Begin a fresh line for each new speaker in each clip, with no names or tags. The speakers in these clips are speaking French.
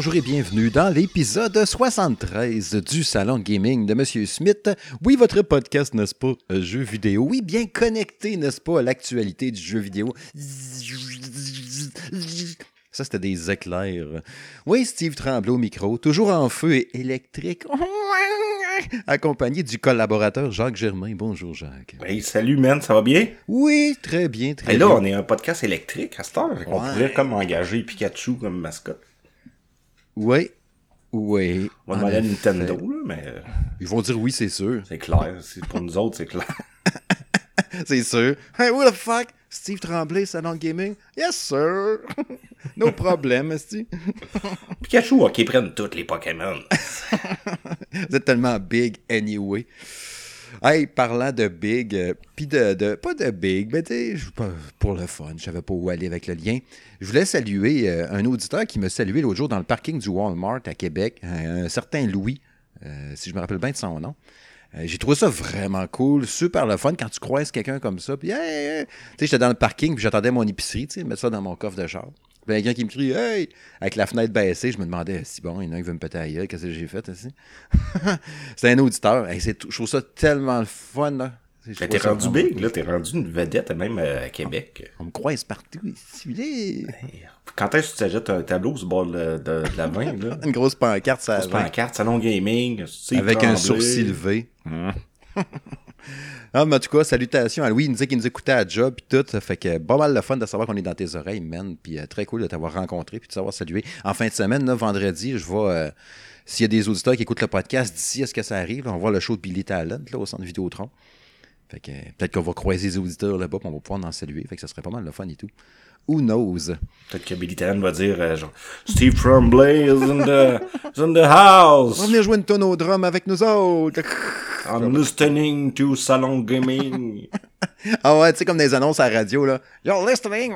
bonjour et bienvenue dans l'épisode 73 du Salon Gaming de Monsieur Smith. Oui, votre podcast, n'est-ce pas, euh, jeu vidéo? Oui, bien connecté, n'est-ce pas, à l'actualité du jeu vidéo? Ça, c'était des éclairs. Oui, Steve Tremblay au micro, toujours en feu et électrique, accompagné du collaborateur Jacques Germain. Bonjour, Jacques.
Hey, salut, man, ça va bien?
Oui, très bien, très
Et là,
bien.
on est un podcast électrique à cette heure. On pourrait comme engager Pikachu comme mascotte.
Oui, oui.
On va demander à. Nintendo, là, mais euh,
Ils vont dire oui, c'est sûr.
c'est clair. C'est- Pour nous autres, c'est clair.
C'est sûr. Hey, what the fuck? Steve Tremblay, Salon Gaming? Yes, sir. no problem, esti.
Pikachu, ok, prennent toutes les Pokémon.
Vous êtes tellement big anyway. Hey, parlant de big, euh, puis de, de- Pas de big, mais tu pour le fun, je savais pas où aller avec le lien. Je voulais saluer euh, un auditeur qui m'a salué l'autre jour dans le parking du Walmart à Québec, un, un certain Louis, euh, si je me rappelle bien de son nom. Euh, J'ai trouvé ça vraiment cool, super le fun quand tu croises quelqu'un comme ça. Puis, hey, hey. tu sais, j'étais dans le parking, puis j'attendais mon épicerie, tu sais, mettre ça dans mon coffre de char. Puis, il y a quelqu'un qui me crie, hey, avec la fenêtre baissée, je me demandais, si bon, il y en a un qui veut me péter à gueule, qu'est-ce que j'ai fait ici? C'était un auditeur. Hey, c'est je trouve ça tellement le fun, là. Je
Mais
trouve
t'es rendu
vraiment-
big, là. T'es rendu une vedette, même euh, à Québec.
On me croise partout ici. là.
Quand est-ce que tu t'achètes un tableau sur le bord de, de- de la main, là?
Une grosse pancarte, ça
C'est pas en carte, salon gaming.
Avec un sourcil levé. ah, mais en tout cas, salutations à Louis. Il nous disait qu'il nous écoutait à job puis tout. Fait que pas mal le fun de savoir qu'on est dans tes oreilles, man. Puis euh, très cool de t'avoir rencontré puis de t'avoir salué. En fin de semaine, là, vendredi, je vais. euh, S'il y a des auditeurs qui écoutent le podcast d'ici, est-ce que ça arrive? là, on va voir le show de Billy Talent là, au centre Vidéotron. Fait que peut-être qu'on va croiser les auditeurs là-bas puis on va pouvoir en saluer. Fait que ça serait pas mal le fun et tout. Who knows?
Peut-être que Billy Talent va dire, euh, genre, Steve Tremblay is in the, is in the house.
On va venir jouer une tonne au drum avec nous autres.
I'm listening to salon gaming.
Ah ouais, tu sais, comme des annonces à la radio, là. You're listening.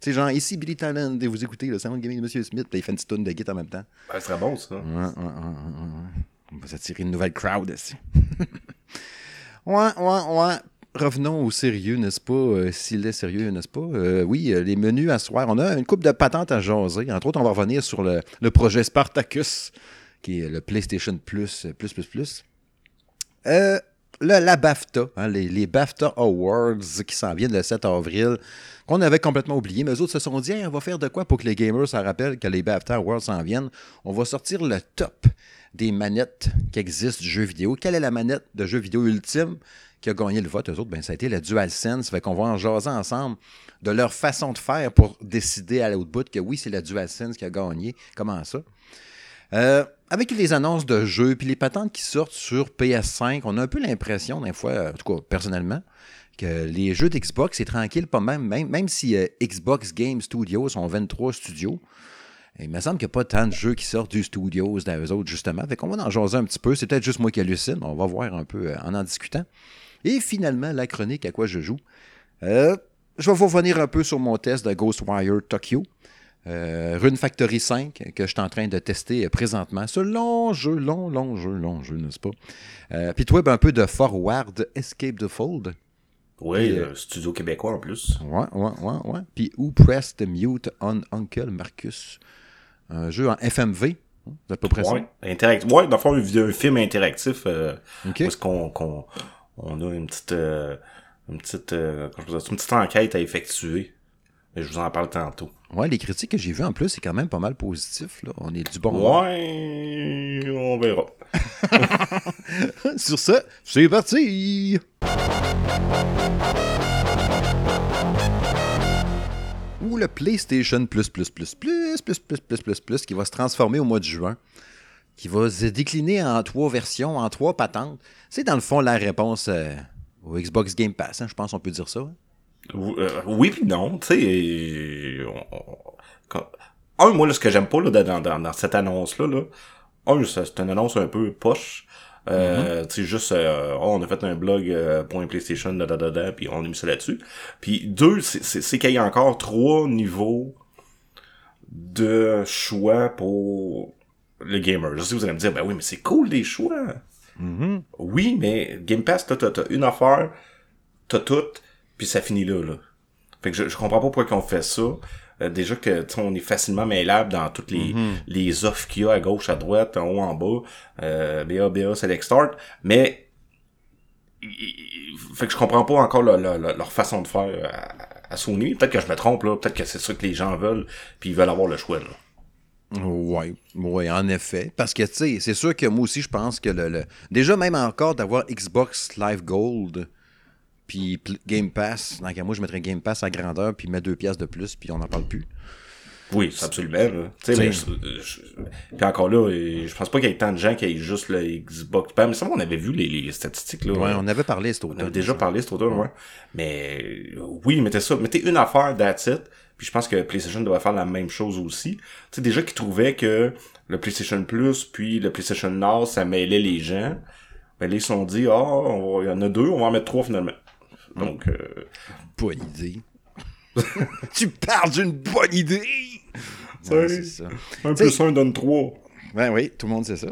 Sais, genre, ici Billy Talent, et vous écoutez le salon gaming de Monsieur Smith, puis il fait une petite tonne de guitare en même temps.
Ce serait bon, ça.
Ouais, ouais, ouais, ouais, ouais. On va s'attirer une nouvelle crowd ici. ouais, ouais, ouais. Revenons au sérieux, n'est-ce pas? euh, S'il est sérieux, n'est-ce pas? Euh, oui, euh, les menus à soir. On a une coupe de patentes à jaser. Entre autres, on va revenir sur le, projet Spartacus, qui est le PlayStation Plus, plus, plus, plus. Le- la BAFTA, hein, les, BAFTA Awards qui s'en viennent le 7 avril, qu'on avait complètement oublié, mais eux autres se sont dit, on va faire de quoi pour que les gamers s'en rappellent que les BAFTA Awards s'en viennent? On va sortir le top des manettes qui existent du jeu vidéo. Quelle est la manette de jeu vidéo ultime? Qui a gagné le vote? Eux autres, ben, ça a été la DualSense. Fait qu'on va en jaser ensemble de leur façon de faire pour décider à l'autre bout que oui, c'est la DualSense qui a gagné. Comment ça? Euh, avec les annonces de jeux puis les patentes qui sortent sur PS5, on a un peu l'impression, des fois, en tout cas personnellement, que les jeux d'Xbox, c'est tranquille, pas même, même, même si euh, Xbox Game Studios sont 23 studios. Il me semble qu'il n'y a pas tant de jeux qui sortent du studios d'eux autres, justement. Fait qu'on va en jaser un petit peu. C'est peut-être juste moi qui hallucine. On va voir un peu euh, en en discutant. Et finalement, la chronique à quoi je joue. Euh, je vais vous revenir un peu sur mon test de Ghostwire Tokyo. Euh, Rune Factory 5 que je suis en train de tester présentement. Ce long jeu, long, long jeu, long jeu, n'est-ce pas? Euh, Puis toi, ben, un peu de Forward Escape the Fold.
Oui, euh, studio québécois en plus.
Ouais, ouais, ouais, ouais. Puis Who Pressed Mute on Uncle Marcus? Un jeu en FMV. à peu près
Ouais, interact... ouais, dans le fond, un, film interactif,
ça. OK.
où est-ce qu'on, qu'on, on a une petite, euh, une petite, euh, je dire une petite enquête à effectuer. Mais je vous en parle tantôt.
Ouais, les critiques que j'ai vues en plus, c'est quand même pas mal positif. Là. On est du bon.
Ouais, on verra.
Sur ce, c'est parti! Ou le PlayStation Plus Plus Plus Plus Plus Plus Plus Plus Plus qui va se transformer au mois de juin, qui va se décliner en trois versions, en trois patentes. C'est dans le fond la réponse euh, au Xbox Game Pass, hein, je pense qu'on peut dire ça. hein.
Euh, oui puis non, tu sais. euh, on- Un, moi, là, ce que j'aime pas là, dans, dans, dans cette annonce-là, là, un, c'est une annonce un peu poche. Euh, Tu sais, juste, euh, oh, on a fait un blog euh, point PlayStation, da, da, da, da, puis on a mis ça là-dessus. Puis deux, c'est qu'il y a encore trois niveaux de choix pour le gamer. Je sais, vous allez me dire, ben oui, mais c'est cool des choix.
Mhm.
Oui, mais Game Pass, t'as, t'as, une affaire, t'as tout, puis ça finit là, là. Fait que je, je comprends pas pourquoi qu'on fait ça. Euh, déjà que on est facilement mêlable dans toutes les, les offres qu'il y a à gauche, à droite, en haut, en bas. Euh, BA, BA, Select Start. Mais fait que je comprends pas encore leur, façon de faire à, à Sony. Peut-être que je me trompe, là. Peut-être que c'est ça que les gens veulent, puis ils veulent avoir le choix, là.
Oui, ouais, en effet. Parce que, tu sais, c'est sûr que moi aussi, je pense que le. le- Déjà, même encore d'avoir Xbox Live Gold, puis Game Pass, donc moi, je mettrais Game Pass à grandeur, puis mettre deux pièces de plus, puis on n'en parle plus.
Oui, c'est absolument. Tu sais, puis encore là, euh, je pense pas qu'il y ait tant de gens qui aient juste le Xbox. Ben, mais ça, on avait vu les, les statistiques. Là,
Ouais, on avait parlé cet
On
automne.
avait déjà parlé cet automne, ouais. Mais euh, oui, mettez ça. Mettez une affaire, that's it. Puis je pense que PlayStation devrait faire la même chose aussi. Tu sais, déjà qu'ils trouvaient que le PlayStation Plus puis le PlayStation Now, ça mêlait les gens. Ben là, ils se sont dit, ah, il y en a deux, on va en mettre trois finalement. Donc, euh,
Bonne idée. tu parles d'une bonne idée! Ouais, c'est ça.
un
T'sais-
plus un donne trois.
Ben oui, tout le monde sait ça.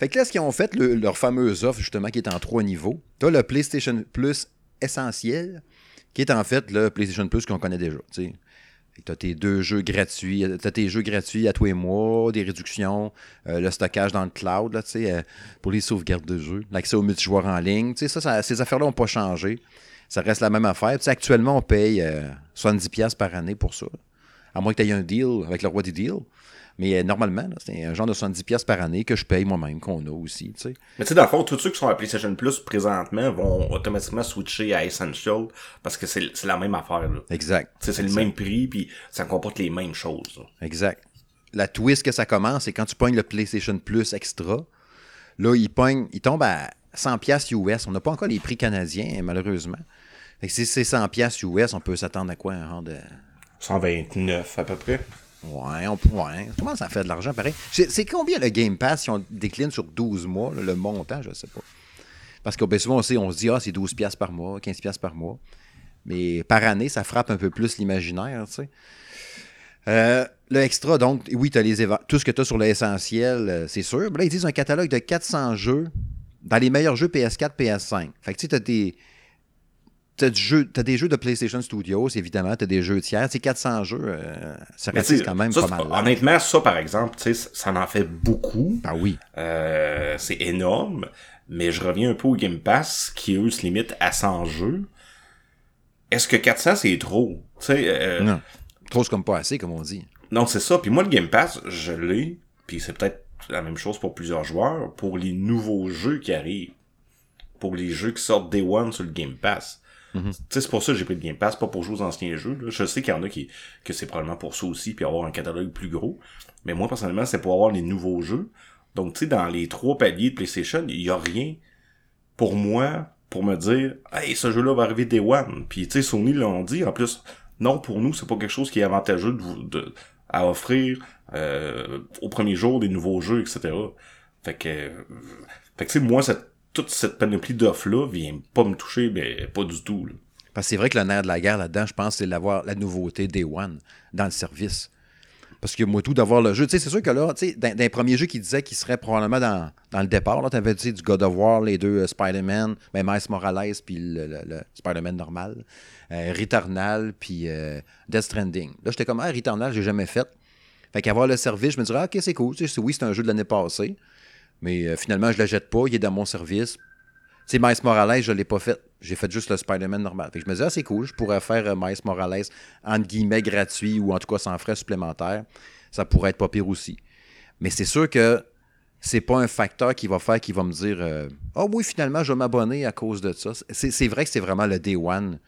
Fait que là, ce qu'ils ont fait, le- leur fameuse offre, justement, qui est en trois niveaux, t'as le PlayStation Plus essentiel, qui est en fait le PlayStation Plus qu'on connaît déjà. Tu T'as tes deux jeux gratuits, t'as tes jeux gratuits à tous les mois, des réductions, euh, le stockage dans le cloud, là, euh, pour les sauvegardes de jeux, l'accès aux multijoueurs en ligne. Ça, ça- ces affaires-là n'ont pas changé. Ça reste la même affaire. Actuellement, on paye euh, 70$ par année pour ça. À moins que tu aies un deal avec le roi des deals. Mais euh, normalement, c'est un genre de 70$ par année que je paye moi-même, qu'on a aussi.
Mais tu sais, dans le fond, tous ceux qui sont à PlayStation Plus présentement vont automatiquement switcher à Essential parce que c'est la même affaire. là.
Exact.
C'est le même prix, puis ça comporte les mêmes choses. là.
Exact. La twist que ça commence, c'est quand tu pognes le PlayStation Plus Extra, là, il, pogne, il tombe à 100$ US. On n'a pas encore les prix canadiens, malheureusement. Fait que si c'est 100$ US, on peut s'attendre à quoi? Un rang de...
129 à peu près.
Ouais, on. Ouais. Comment ça fait de l'argent pareil? C'est combien le Game Pass si on décline sur 12 mois, le montant, je sais pas. Parce que ben, souvent, on, sait, on se dit, ah, c'est 12$ piastres par mois, 15$ piastres par mois. Mais par année, ça frappe un peu plus l'imaginaire, tu sais. Euh, le extra, donc, oui, t'as les éva- tout ce que tu as sur l'essentiel, euh, c'est sûr. Là, ils disent un catalogue de 400 jeux dans les meilleurs jeux PS4, PS5. Fait que tu t'as des. T'as, des jeux de PlayStation Studios, évidemment, t'as des jeux tiers. C'est 400 jeux, euh, ça reste quand même
ça,
pas mal.
Honnêtement, ça, par exemple, ça en fait beaucoup.
Ah oui.
Euh, c'est énorme. Mais je reviens un peu au Game Pass, qui eux se limite à 100 jeux. Est-ce que 400 c'est trop? Euh,
Non. Trop, c'est comme pas assez, comme on dit.
Non, c'est ça. Puis moi, le Game Pass, je l'ai. Puis c'est peut-être la même chose pour plusieurs joueurs. Pour les nouveaux jeux qui arrivent. Pour les jeux qui sortent Day One sur le Game Pass. Sais, c'est pour ça que j'ai pris le Game Pass, pas pour jouer aux anciens jeux. Je sais qu'il y en a qui que c'est probablement pour ça aussi, puis avoir un catalogue plus gros. Mais moi, personnellement, c'est pour avoir les nouveaux jeux. Donc, tu sais, dans les trois paliers de PlayStation, il y a rien pour moi pour me dire Hey, ce jeu-là va arriver Day One. Puis tu sais, Sony l'ont dit, en plus, non, pour nous, c'est pas quelque chose qui est avantageux de, vous- à offrir euh, au premier jour des nouveaux jeux, etc. Fait que, euh, fait que tu sais, moi, cette, toute cette panoplie d'offres-là vient pas me toucher, mais pas du tout.
Parce que c'est vrai que le nerf de la guerre là-dedans, je pense, c'est d'avoir la nouveauté Day One dans le service. Parce que moi, tout d'avoir le jeu. Tu c'est sûr que là, tu d'un, premier jeu qui disait qu'il serait probablement dans, dans le départ, là, t'avais, tu sais, du God of War, les deux euh, Spider-Man, ben, Miles Morales, puis le, Spider-Man normal, euh, Returnal, puis euh, Death Stranding. Là, j'étais comme, ah, Returnal, j'ai jamais fait. Fait qu'avoir le service, je me dirais, ah, ok, c'est cool. Tu oui, c'est un jeu de l'année passée, mais euh, finalement, je le jette pas, il est dans mon service. Sais, Miles Morales, je l'ai pas fait. J'ai fait juste le Spider-Man normal. Fait que je me disais, ah, c'est cool, je pourrais faire euh, Miles Morales, entre guillemets, gratuit ou en tout cas sans frais supplémentaires. Ça pourrait être pas pire aussi. Mais c'est sûr que c'est pas un facteur qui va faire, qui va me dire, ah oui, finalement, je vais m'abonner à cause de ça. C'est c'est vrai que c'est vraiment le day one.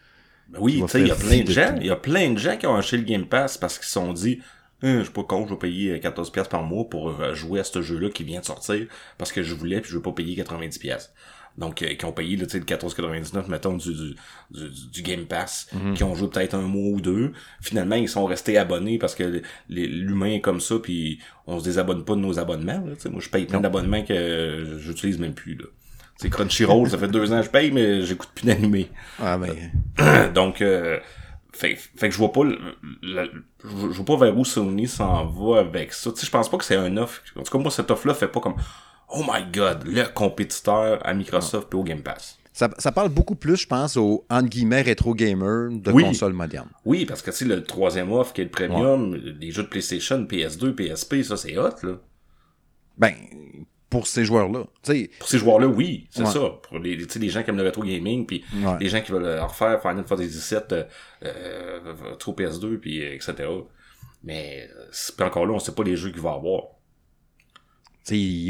Ben oui, tu sais, il y a plein de gens, il y a plein de gens qui ont acheté le Game Pass parce qu'ils se sont dit, je suis pas con, je vais payer 14$ piastres par mois pour euh, jouer à ce jeu-là qui vient de sortir parce que je voulais puis je veux pas payer 90$. piastres. Donc, euh, qui ont payé le 14,99, mettons, du, du, du, du Game Pass,
Mhm.
qui ont joué peut-être un mois ou deux. Finalement, ils sont restés abonnés parce que l'humain est comme ça, puis on se désabonne pas de nos abonnements. Là, moi, je paye plein d'abonnements que euh, j'utilise même plus. Là. C'est Crunchyroll, ça fait deux ans que je paye, mais j'écoute plus d'animé.
Ah, mais.
Donc, euh, fait, fait que je vois pas, le- le- je vois pas vers où Sony s'en va avec ça. Tu sais, je pense pas que c'est un offre. En tout cas, moi, cette offre-là fait pas comme, oh my god, le compétiteur à Microsoft et au Game Pass.
Ça, ça parle beaucoup plus, je pense, aux entre guillemets rétro gamers de
Oui.
consoles modernes.
Oui, parce que tu sais, le troisième offre qui est le premium, les jeux de PlayStation, PS2, PSP, ça c'est hot, là.
Ben, pour ces joueurs-là. Tu sais,
Pour ces joueurs-là, oui, c'est
Ouais.
ça. Pour les, tu sais, les gens qui aiment le rétro gaming, puis
Ouais.
les gens qui veulent refaire Final Fantasy XVII, euh, euh, trop PS2, puis etc. Mais euh, c'est- encore là, on sait pas les jeux qu'il va y avoir.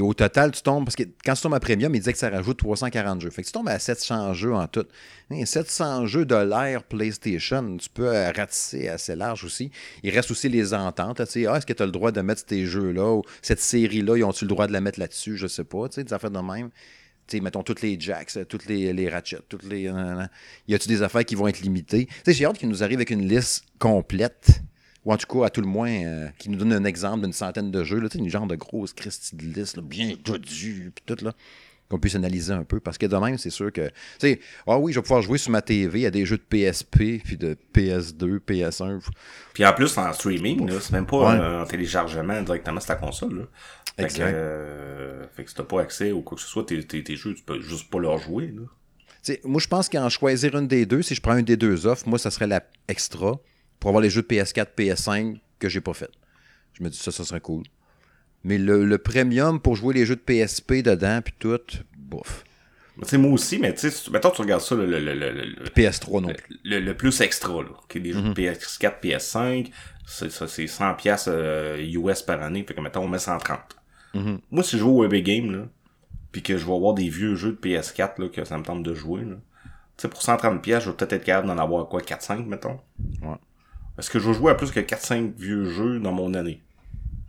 Au total, tu tombes, parce que quand tu tombes à Premium, il disait que ça rajoute 340 jeux. Fait que tu tombes à 700 jeux en tout. Hein, 700 jeux de l'ère PlayStation, tu peux euh, ratisser assez large aussi. Il reste aussi les ententes. ah, est-ce que tu as le droit de mettre ces jeux-là ou cette série-là, ils ont-tu le droit de la mettre là-dessus? Je sais pas. Tu des affaires de même. Tu sais, mettons toutes les jacks, euh, toutes les, les ratchets, toutes les. y a-tu des affaires qui vont être limitées? J'ai hâte qu'ils nous arrivent avec une liste complète, ou en tout cas, à tout le moins, euh, qui nous donne un exemple d'une centaine de jeux, là, tu sais, une genre de grosse Christie de liste, là, bien dodue, puis tout, là, qu'on puisse analyser un peu. Parce que de même, c'est sûr que. Tu sais, ah oui, je vais pouvoir jouer sur ma TV à des jeux de PSP, puis de PS2, PS1.
Puis en plus, en streaming, c'est même pas
Ouais.
euh, en téléchargement directement sur ta console. Là. Fait que,
Exact.
euh, fait que si t'as pas accès ou quoi que ce soit, tes, tes, tes jeux, tu peux juste pas leur jouer. Là.
Tu sais, moi, je pense qu'en choisir une des deux, si je prends une des deux offres, moi, ça serait la extra pour avoir les jeux de PS4, PS5 que j'ai pas fait. Je me dis, ça, ça serait cool. Mais le, le premium pour jouer les jeux de PSP dedans, puis tout, bof.
Sais, moi aussi, mais tu sais, mettons, tu regardes ça, le, le, le, le, le-
PS3 non plus.
le, plus extra, là, qui est des jeux de PS4, PS5, c'est ça, c'est 100 pièces US par année, fait que mettons, on met 130. Moi, si je joue au Web Game, là, puis que je vais avoir des vieux jeux de PS4, là, que ça me tente de jouer, là, tu sais, pour 130 pièces, je vais peut-être être capable d'en avoir, quoi, 4-5, mettons.
Ouais.
Est-ce que je vais jouer à plus que 4-5 vieux jeux dans mon année?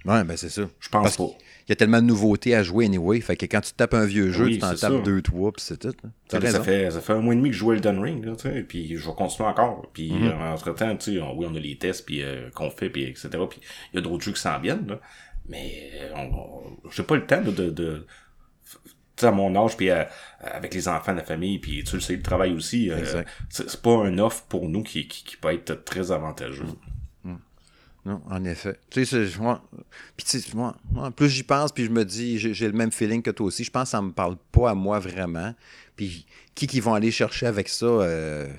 Ouais, ben c'est ça.
Je pense
Parce
pas.
qu'il y a tellement de nouveautés à jouer anyway. Fait que quand tu tapes un vieux jeu,
Oui,
tu t'en tapes deux, trois, puis c'est tout. hein.
Ça, fait, ça fait un mois et demi que je joue Elden Ring, là, sais, puis je vais continuer encore. Puis
Mhm.
euh, entre-temps, tu sais, oui, on a les tests, puis euh, qu'on fait, puis etc. Puis il y a d'autres jeux qui s'en viennent, là. Mais euh, on, on- j'ai pas le temps de... de, à mon âge, puis euh, avec les enfants, la famille, puis tu le sais, le travail aussi, euh, c'est pas un offre pour nous qui, qui, qui peut être très avantageux.
Non, en effet. Tu sais, moi, puis moi, moi, plus j'y pense, puis je me dis, j'ai le même feeling que toi aussi. Je pense que ça me parle pas à moi vraiment. Puis qui qui vont aller chercher avec ça euh,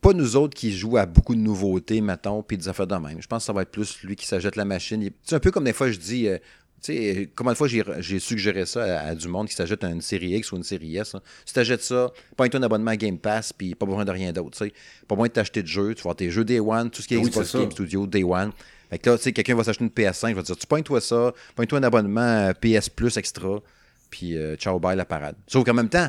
Pas nous autres qui jouent à beaucoup de nouveautés, mettons, puis des affaires de même. Je pense que ça va être plus lui qui s'achète la machine. C'est un peu comme des fois je dis. euh, sais, combien de fois j'ai suggéré ça à, à du monde qui s'achète une série X ou une série S. là. Si t'achètes ça, pas un abonnement à Game Pass, puis pas besoin de rien d'autre. Pas besoin de t'acheter de jeux. Tu vas avoir tes jeux Day One, tout ce qui est
Oui,
Xbox
c'est ça.
Game Studio, Day One. Fait que là, tu sais, quelqu'un va s'acheter une PS5, je vais te dire, tu pognes-toi ça, pognes-toi un abonnement euh, PS Plus extra, puis euh, ciao, bye la parade. Sauf qu'en même temps,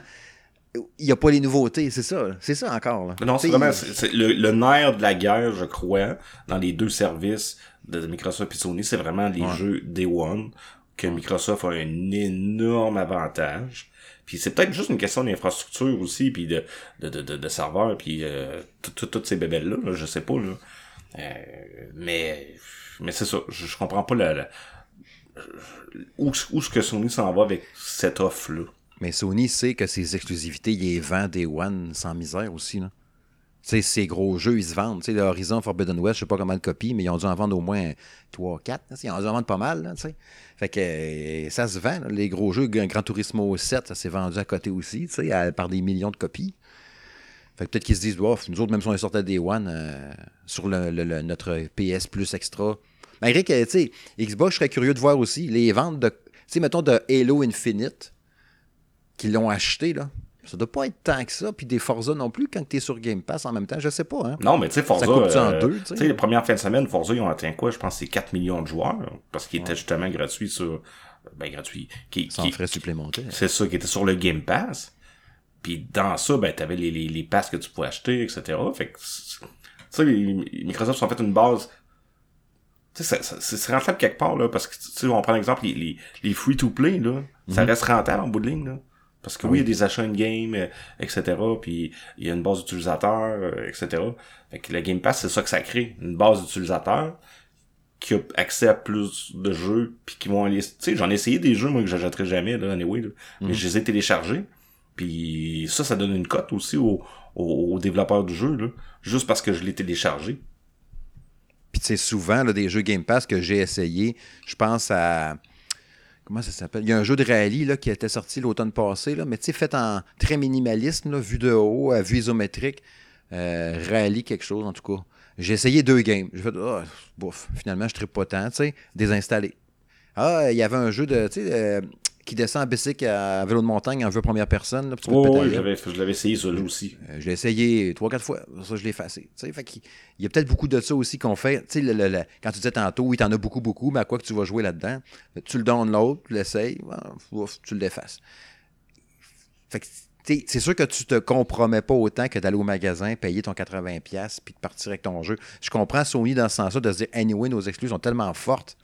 il n'y a pas les nouveautés, c'est ça. C'est ça encore. Là.
Non, c'est vraiment le nerf de la guerre, je crois, dans les deux services de Microsoft et Sony, c'est vraiment les jeux Day One, que Microsoft a un énorme avantage. Puis c'est peut-être juste une question d'infrastructure aussi, puis de, de, de, de, de serveurs, puis euh, tout- tout- toutes ces bébelles-là, là, je sais pas, là. Euh, mais mais c'est ça, je, je comprends pas la, la- où, où ce que Sony s'en va avec cette offre-là.
Mais Sony sait que ses exclusivités, il les vend Day One sans misère aussi. Là. Ces gros jeux, ils se vendent. Le Horizon Forbidden West, je sais pas comment de copies, mais ils ont dû en vendre au moins 3 4. Ils ont dû en vendre pas mal. Là, fait que euh, ça se vend. Les gros jeux, Gran Turismo 7, ça s'est vendu à côté aussi, par des millions de copies. Fait peut-être qu'ils se disent, oh, nous autres, même si on à Day One, euh, sur le, le- le- notre PS Plus Extra. Malgré que, tu sais, Xbox, je serais curieux de voir aussi les ventes de, tu sais, mettons, de Halo Infinite, qui l'ont acheté, là. Ça doit pas être tant que ça, puis des Forza non plus quand t'es sur Game Pass en même temps, je sais pas, hein.
Non, mais tu sais, Forza.
Ça coupe-tu en
euh,
deux, tu sais?
tu les premières fins de semaine, Forza, ils ont atteint quoi? Je pense que c'est 4 millions de joueurs. Parce qu'il était justement gratuit sur. Ben, gratuit. Qui,
Sans
qui-
frais supplémentaires.
c'est ça, qui était sur le Game Pass. Puis dans ça, ben, t'avais les, les, les passes que tu pouvais acheter, etc. Fait que, tu sais, Microsoft ont fait une base. Tu sais, c'est rentable quelque part, là, parce que, tu sais, on prend l'exemple, les, les, les free-to-play, là, ça
Mhm.
reste rentable en bout de ligne, là. Parce que oui, il y a des achats in-game, euh, etc., puis il y a une base d'utilisateurs, euh, etc. Fait que le Game Pass, c'est ça que ça crée, une base d'utilisateurs qui a accès à plus de jeux, puis qui vont aller... Tu sais, j'en ai essayé des jeux, moi, que j'achèterais jamais, là, anyway, là, mais je les ai téléchargés, puis ça, ça donne une cote aussi aux, aux, aux développeurs du jeu, là, juste parce que je l'ai téléchargé.
Puis tu sais, souvent, là, des jeux Game Pass que j'ai essayé, je pense à. Comment ça s'appelle? Il y a un jeu de rallye qui était sorti l'automne passé, là, mais tu sais, fait en très minimalisme, là, vue de haut, à vue isométrique. Euh, rallye quelque chose, en tout cas. J'ai essayé deux games. J'ai fait, ah, bouf, finalement, je ne pas tant, tu sais, désinstallé. Ah, il y avait un jeu de, tu sais, euh, qui descend en bicycle à vélo de montagne en vue première personne. Là,
oh, oui, je l'avais essayé ça là aussi.
Euh, je l'ai essayé trois, quatre fois. Ça, je l'ai effacé. Fait il y a peut-être beaucoup de ça aussi qu'on fait. Sais, le, le, quand tu disais tantôt, oui, t'en as beaucoup, beaucoup, mais à quoi que tu vas jouer là-dedans? Tu le donnes l'autre, tu l'essayes, tu l'effaces. Fait que c'est sûr que tu te compromets pas autant que d'aller au magasin, payer ton 80$ puis de partir avec ton jeu. Je comprends Sony dans ce sens-là de se dire, anyway, nos exclus sont tellement fortes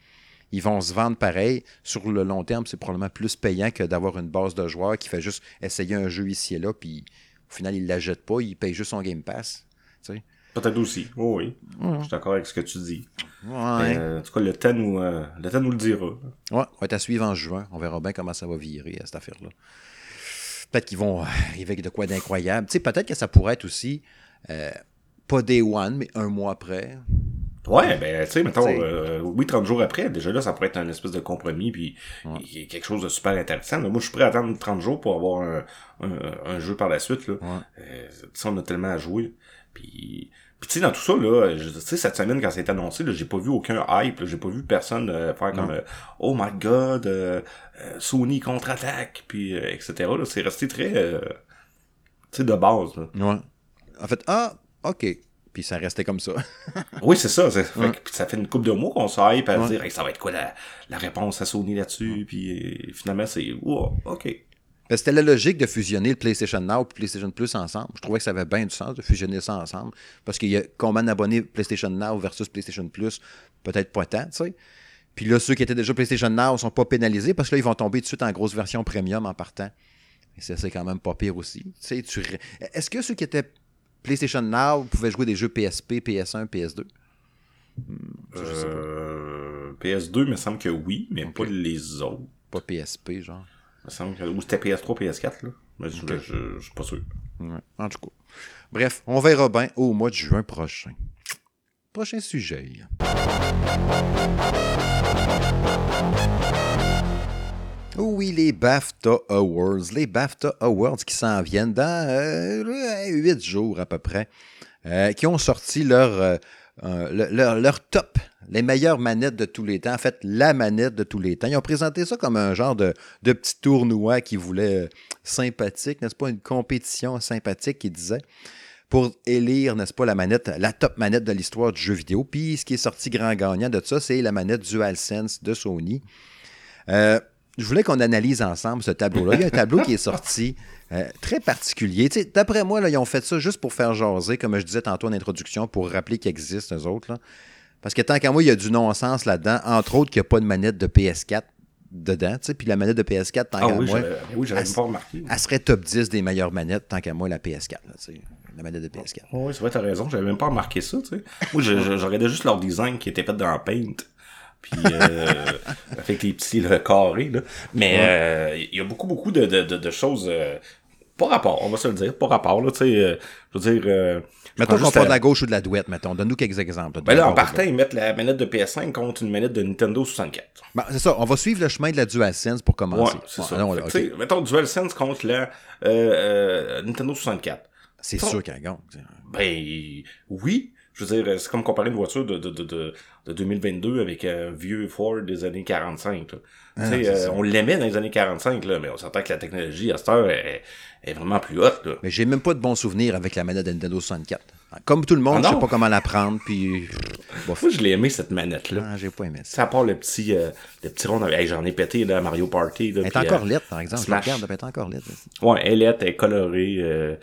ils vont se vendre pareil. Sur le long terme, c'est probablement plus payant que d'avoir une base de joueurs qui fait juste essayer un jeu ici et là, puis au final, il ne la jette pas, il paye juste son Game Pass.
Peut-être aussi. oui. Je suis d'accord avec ce que tu dis. Euh, en tout cas, le temps, nous, euh, le temps nous le dira. Ouais,
on va être à suivre en juin. On verra bien comment ça va virer à cette affaire-là. Peut-être qu'ils vont arriver avec de quoi d'incroyable. peut-être que ça pourrait être aussi euh, pas day one, mais un mois après.
Ouais, ben, tu sais, mettons, euh, oui, 30 jours après, déjà là, ça pourrait être un espèce de compromis, puis quelque chose de super intéressant. moi, je suis prêt à attendre 30 jours pour avoir un, un, jeu par la suite, là. Euh, on a tellement à jouer. Puis, puis tu sais, dans tout ça, là, tu sais, cette semaine, quand c'est annoncé, là, j'ai pas vu aucun hype, j'ai pas vu personne euh, faire comme euh, Oh my god, euh, Sony contre-attaque, puis etc. Là, c'est resté très, tu sais, de base. Là.
Ouais. En fait, ah, ok. Puis ça restait comme ça.
oui, c'est ça. Ça fait, ça fait une couple de mois qu'on s'aille à dire ça va être quoi la, la réponse à Sony là-dessus? Puis finalement, c'est wow, OK.
Ben, c'était la logique de fusionner le PlayStation Now et le PlayStation Plus ensemble. Je trouvais que ça avait bien du sens de fusionner ça ensemble. Parce qu'il y a combien d'abonnés PlayStation Now versus PlayStation Plus? Peut-être pas tant, tu sais. Puis là, ceux qui étaient déjà PlayStation Now ne sont pas pénalisés parce que là, ils vont tomber tout de suite en grosse version premium en partant. Et ça, c'est quand même pas pire aussi. Tu sais, tu... Est-ce que ceux qui étaient PlayStation Now, vous pouvez jouer des jeux PSP, PS1, PS2.
Euh, PS2, il me semble que oui, mais pas les autres.
Pas PSP, genre.
Il me semble que... Ou c'était PS3, PS4, là. Mais je, je, suis pas sûr.
En tout cas. Bref, on verra bien au mois de juin prochain. Prochain sujet. Oui, les BAFTA Awards. Les BAFTA Awards qui s'en viennent dans euh, huit jours à peu près, euh, qui ont sorti leur, euh, leur, leur, top, les meilleures manettes de tous les temps. En fait, la manette de tous les temps. Ils ont présenté ça comme un genre de, de petit tournoi qui voulait sympathique, n'est-ce pas? Une compétition sympathique qui disait pour élire, n'est-ce pas, la manette, la top manette de l'histoire du jeu vidéo. Puis ce qui est sorti grand gagnant de ça, c'est la manette DualSense de Sony. Euh, je voulais qu'on analyse ensemble ce tableau-là. Il y a un tableau qui est sorti euh, très particulier. D'après moi, là, ils ont fait ça juste pour faire jaser, comme je disais tantôt en introduction, pour rappeler qu'il existe, eux autres. Parce que tant qu'à moi, il y a du non-sens là-dedans. Entre autres, qu'il n'y a pas de manette de PS4 dedans. Puis la manette de PS4, tant ah qu'à moi.
Oui, j'avais pas remarqué.
Elle serait top 10 des meilleures manettes, tant qu'à moi, la PS4. la manette de PS4.
oui, c'est vrai, t'as raison. J'avais même pas remarqué ça. Moi, je, regardais juste leur design qui était fait dans Paint puis euh, avec les petits carrés là. Mais euh, il y a beaucoup beaucoup de, de, de, choses euh, pas rapport, on va se le dire, pas rapport là, tu sais, euh, je veux dire euh,
Mettons qu'on parle de la gauche ou de la douette, mettons. Donne-nous quelques exemples.
Ben là, en partant, ils mettent la manette de PS5 contre une manette de Nintendo 64.
Ben, c'est ça. On va suivre le chemin de la DualSense pour commencer.
Ouais, c'est ça. Non, okay. Mettons DualSense contre la euh, Nintendo 64.
C'est sûr qu'elle gagne.
Ben, oui. Je veux dire, c'est comme comparer une voiture de, de, de, de 2022 avec un vieux Ford des années 45. Ah, euh, on l'aimait dans les années 45, là, mais on s'entend que la technologie à cette heure est, est vraiment plus haute. Là.
Mais j'ai même pas de bons souvenirs avec la manette de Nintendo 64. Comme tout le monde, ah je sais pas comment la prendre, puis...
Moi, je l'ai aimé, cette manette-là.
Ah, j'ai pas aimé ça.
Ça part le petit, euh, le petit rond... j'en ai pété, là, Mario Party.
Là, elle est encore euh, par exemple. Je regarde, elle est encore lettre.
Ouais, elle est elle est colorée...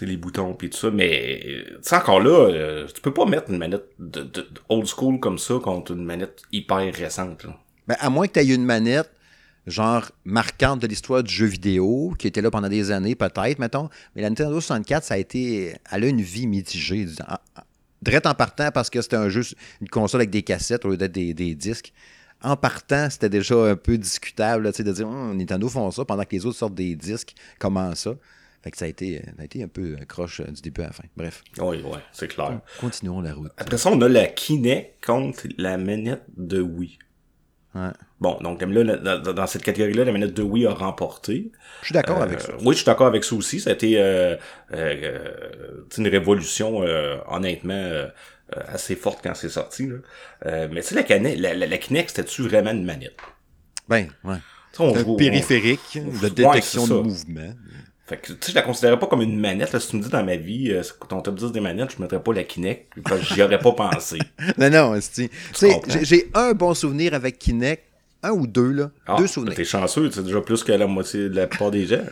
Euh, les boutons puis tout ça, mais tu encore là, euh, tu peux pas mettre une manette de, old school comme ça contre une manette hyper récente.
Ben, à moins que tu aies une manette genre marquante de l'histoire du jeu vidéo, qui était là pendant des années, peut-être, mettons. Mais la Nintendo 64, ça a été. Elle a une vie mitigée. Direct en partant parce que c'était un jeu, une console avec des cassettes au lieu d'être des, disques. En partant, c'était déjà un peu discutable de dire hum, Nintendo font ça pendant que les autres sortent des disques. Comment ça? Fait que ça a été, ça a été un peu croche euh, du début à la fin. Bref.
Oui, oui, c'est clair.
Continuons la route.
Après ça, on a la Kinect contre la manette de Wii.
Ouais.
Bon, donc là, là, dans, cette catégorie-là, la manette de Wii a remporté.
Je suis d'accord
Euh,
avec ça.
Oui, je suis d'accord avec ça aussi. Ça a été euh, euh, euh, une révolution, euh, honnêtement, euh, euh, assez forte quand c'est sorti. Là. Euh, mais tu sais, la, la, la, la Kinect, c'était-tu vraiment une manette?
Ben, ouais.
On
Un
joue-
périphérique de détection de mouvement.
Fait que, tu sais, je la considérais pas comme une manette. Là. Si tu me dis dans ma vie, euh, ton top 10 des manettes, je mettrais pas la Kinect, parce que j'y aurais pas pensé.
Non, non, c'est- tu sais, j'ai- un bon souvenir avec Kinect, un ou deux, là.
Ah,
deux souvenirs.
T'es chanceux, c'est déjà plus que la moitié de la plupart des gens.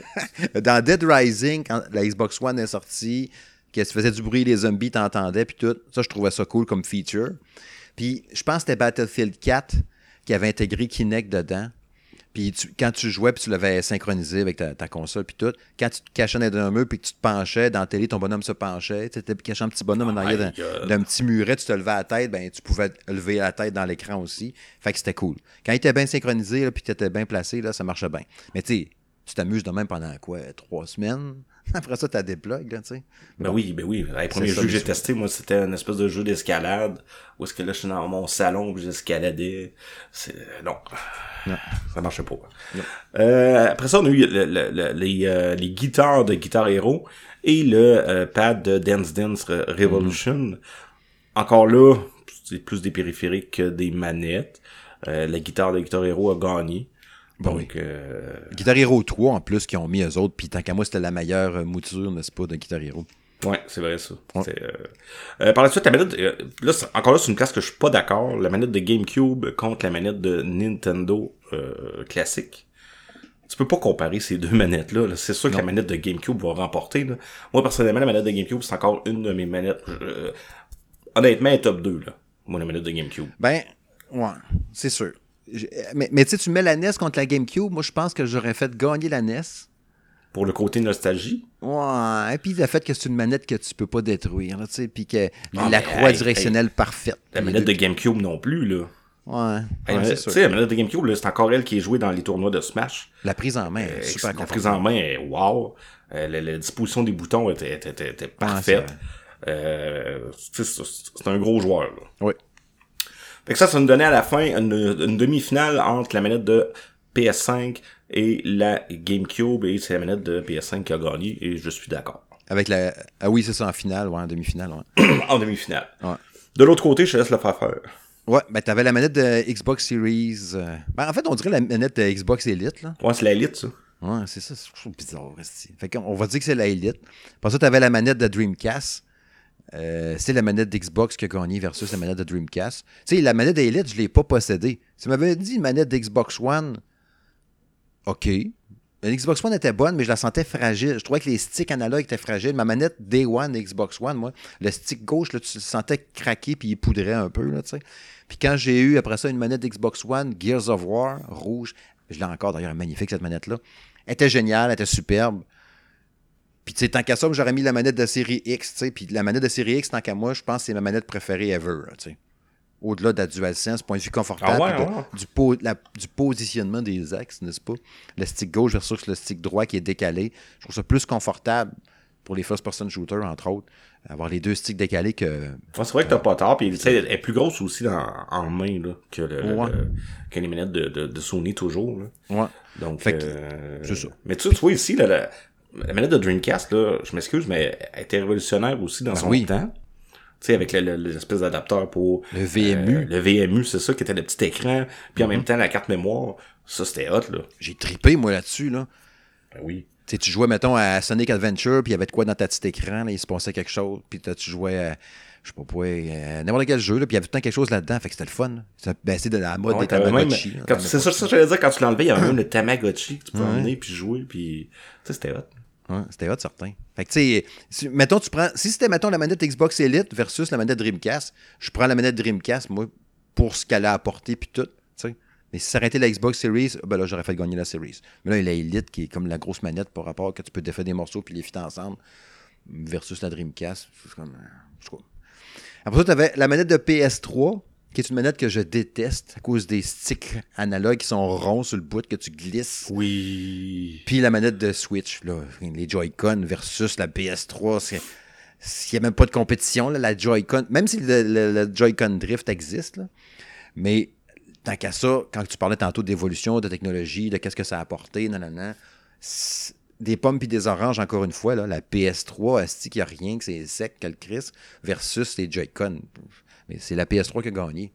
Dans Dead Rising, quand la Xbox One est sortie, qu'elle se faisait du bruit, les zombies, t'entendais, puis tout. Ça, je trouvais ça cool comme feature. Puis, je pense que c'était Battlefield 4 qui avait intégré Kinect dedans. Puis, tu- quand tu jouais, puis tu l'avais synchronisé avec ta, ta console, puis tout, quand tu te cachais dans un mur, puis que tu te penchais, dans la télé, ton bonhomme se penchait, tu étais caché un petit bonhomme en
Oh
arrière
my
d'un- petit muret, tu te levais la tête, ben tu pouvais lever la tête dans l'écran aussi. Fait que c'était cool. Quand il était bien synchronisé, là, puis tu étais bien placé, là, ça marchait bien. Mais tu sais, tu t'amuses de même pendant quoi, trois semaines? Après ça, t'as des plugs, là, tu sais.
Ben oui, ben oui. Le premier
C'est ça,
jeu que j'ai testé, moi, c'était une espèce de jeu d'escalade. Où est-ce que là, je suis dans mon salon, puis j'escaladais. C'est... Non.
Non.
Ça marchait pas. Euh, après ça, on a eu le- le- le- les, euh, les guitares de Guitar Hero et le euh, pad de Dance Dance Re- Revolution.
Mm-hmm.
Encore là, c'est plus des périphériques que des manettes. Euh, la guitare de Guitar Hero a gagné.
Ben
Donc, euh,
Guitar Hero 3, en plus, qui ont mis eux autres, puis tant qu'à moi, c'était la meilleure euh, mouture, n'est-ce pas, de Guitar Hero.
Ouais, c'est vrai ça.
Ouais.
Euh, euh, par la suite, la manette, euh, là, encore là, c'est une classe que je suis pas d'accord. La manette de GameCube contre la manette de Nintendo euh, classique. Tu peux pas comparer ces deux manettes-là. là. C'est sûr que la manette de GameCube va remporter. Là. Moi, personnellement, la manette de GameCube, c'est encore une de mes manettes. euh, honnêtement, elle est top 2, là. Moi, la manette de GameCube.
Ben, ouais, c'est sûr. Mais, mais tu sais, tu mets la NES contre la GameCube, moi, je pense que j'aurais fait gagner la NES.
Pour le côté nostalgie?
Ouais, et puis le fait que c'est une manette que tu peux pas détruire, là, tu sais, puis que
Ah,
la croix
hey,
directionnelle parfaite.
La manette
deux-
de GameCube non plus, là.
Ouais,
Hey, tu sais, la manette de GameCube, là, c'est encore elle qui est jouée dans les tournois de Smash.
La prise en main est
Euh,
super
la prise en main est wow. Euh, la, la disposition des boutons était, était, était- était parfaite. Euh, c'est un gros joueur. Là.
Oui.
Fait que ça, ça nous donnait à la fin une, une demi-finale entre la manette de PS5 et la GameCube, et c'est la manette de PS5 qui a gagné, et je suis d'accord.
Avec la. Ah oui, c'est ça, en finale, ouais, en demi-finale, ouais.
en demi-finale.
Ouais.
De l'autre côté, je te laisse le faire faire.
Ouais, ben t'avais la manette de Xbox Series. euh, Ben, en fait, on dirait la manette de Xbox Elite, là.
Ouais, c'est la Elite, ça.
Ouais, c'est ça, c'est bizarre. Fait qu'on on va dire que c'est la Elite. Après ça, t'avais la manette de Dreamcast. Euh, c'est la manette d'Xbox qui a gagné versus la manette de Dreamcast. Tu sais, la manette d'Elite, je l'ai pas possédée. Tu m'avais dit une manette d'Xbox One, OK. La Xbox One était bonne, mais je la sentais fragile. Je trouvais que les sticks analogues étaient fragiles. Ma manette Day One Xbox One, moi, le stick gauche, là, tu le sentais craquer puis il poudrait un peu. Là, puis quand j'ai eu après ça une manette Xbox One, Gears of War, rouge, je l'ai encore d'ailleurs, magnifique cette manette-là. Elle était géniale, était superbe. Puis tu sais, tant qu'à ça, j'aurais mis la manette de série X, tu sais. Puis la manette de série X, tant qu'à moi, je pense que c'est ma manette préférée ever, tu sais. Au-delà de la DualSense, point de vue confortable,
Ah ouais,
de-
ouais.
Du, po- la- du positionnement des axes, n'est-ce pas? Le stick gauche versus le stick droit qui est décalé. Je trouve ça plus confortable pour les first-person shooters, entre autres, avoir les deux sticks décalés que.
Ouais, c'est vrai que t'as pas tort, puis tu sais, elle est plus grosse aussi dans- en main là, que, le,
Ouais.
le- que les manettes de, de, de Sony toujours. Là.
Ouais.
Donc, euh,
c'est ça.
Mais tu, tu vois ici, là, la, la manette de Dreamcast, là, je m'excuse, mais elle était révolutionnaire aussi dans
Ben
son
oui.
temps. Tu sais, avec le- le- l'espèce d'adapteur pour...
Le VMU.
euh, le VMU, c'est ça, qui était le petit écran, puis en
Mm-hmm.
même temps, la carte mémoire. Ça, c'était hot, là.
J'ai tripé, moi, là-dessus, là.
Ben oui.
Tu sais, tu jouais, mettons, à Sonic Adventure, puis il y avait de quoi dans ta petite écran, là, il se passait quelque chose, puis tu jouais à, je sais pas quoi, à n'importe quel jeu, là, puis il y avait tout le temps quelque chose là-dedans, fait que c'était le fun. Ben, c'est de la mode
Ouais,
des Tamagotchi.
C'est ça, ça, j'allais dire, quand tu l'enlevais, il y avait même le Tamagotchi que tu pouvais emmener puis jouer, puis... Tu sais, c'était hot.
Ouais, c'était hot, certain. Fait que, tu sais, si- mettons, tu prends. Si c'était, mettons, la manette Xbox Elite versus la manette Dreamcast, je prends la manette Dreamcast, moi, pour ce qu'elle a apporté, puis tout, tu sais. Mais si ça aurait été la Xbox Series, ben là, j'aurais fait gagner la Series. Mais là, il y a la Elite qui est comme la grosse manette par rapport que tu peux défaire des morceaux puis les fitter ensemble, versus la Dreamcast. C'est comme. euh, en tout cas. Après ça, tu avais la manette de PS3, qui est une manette que je déteste à cause des sticks analogues qui sont ronds sur le bout que tu glisses.
Oui.
Puis la manette de Switch, là, les Joy-Con versus la PS3, c'est. Il n'y a même pas de compétition, là, la Joy-Con. Même si le, le- le Joy-Con Drift existe, là, mais tant qu'à ça, quand tu parlais tantôt d'évolution, de technologie, de qu'est-ce que ça a apporté, non, non, non, c'est- des pommes puis des oranges, encore une fois, là, la PS3, est qu'il n'y a rien, que c'est sec, que le Chris, versus les Joy-Con? Mais c'est la PS3 qui a gagné.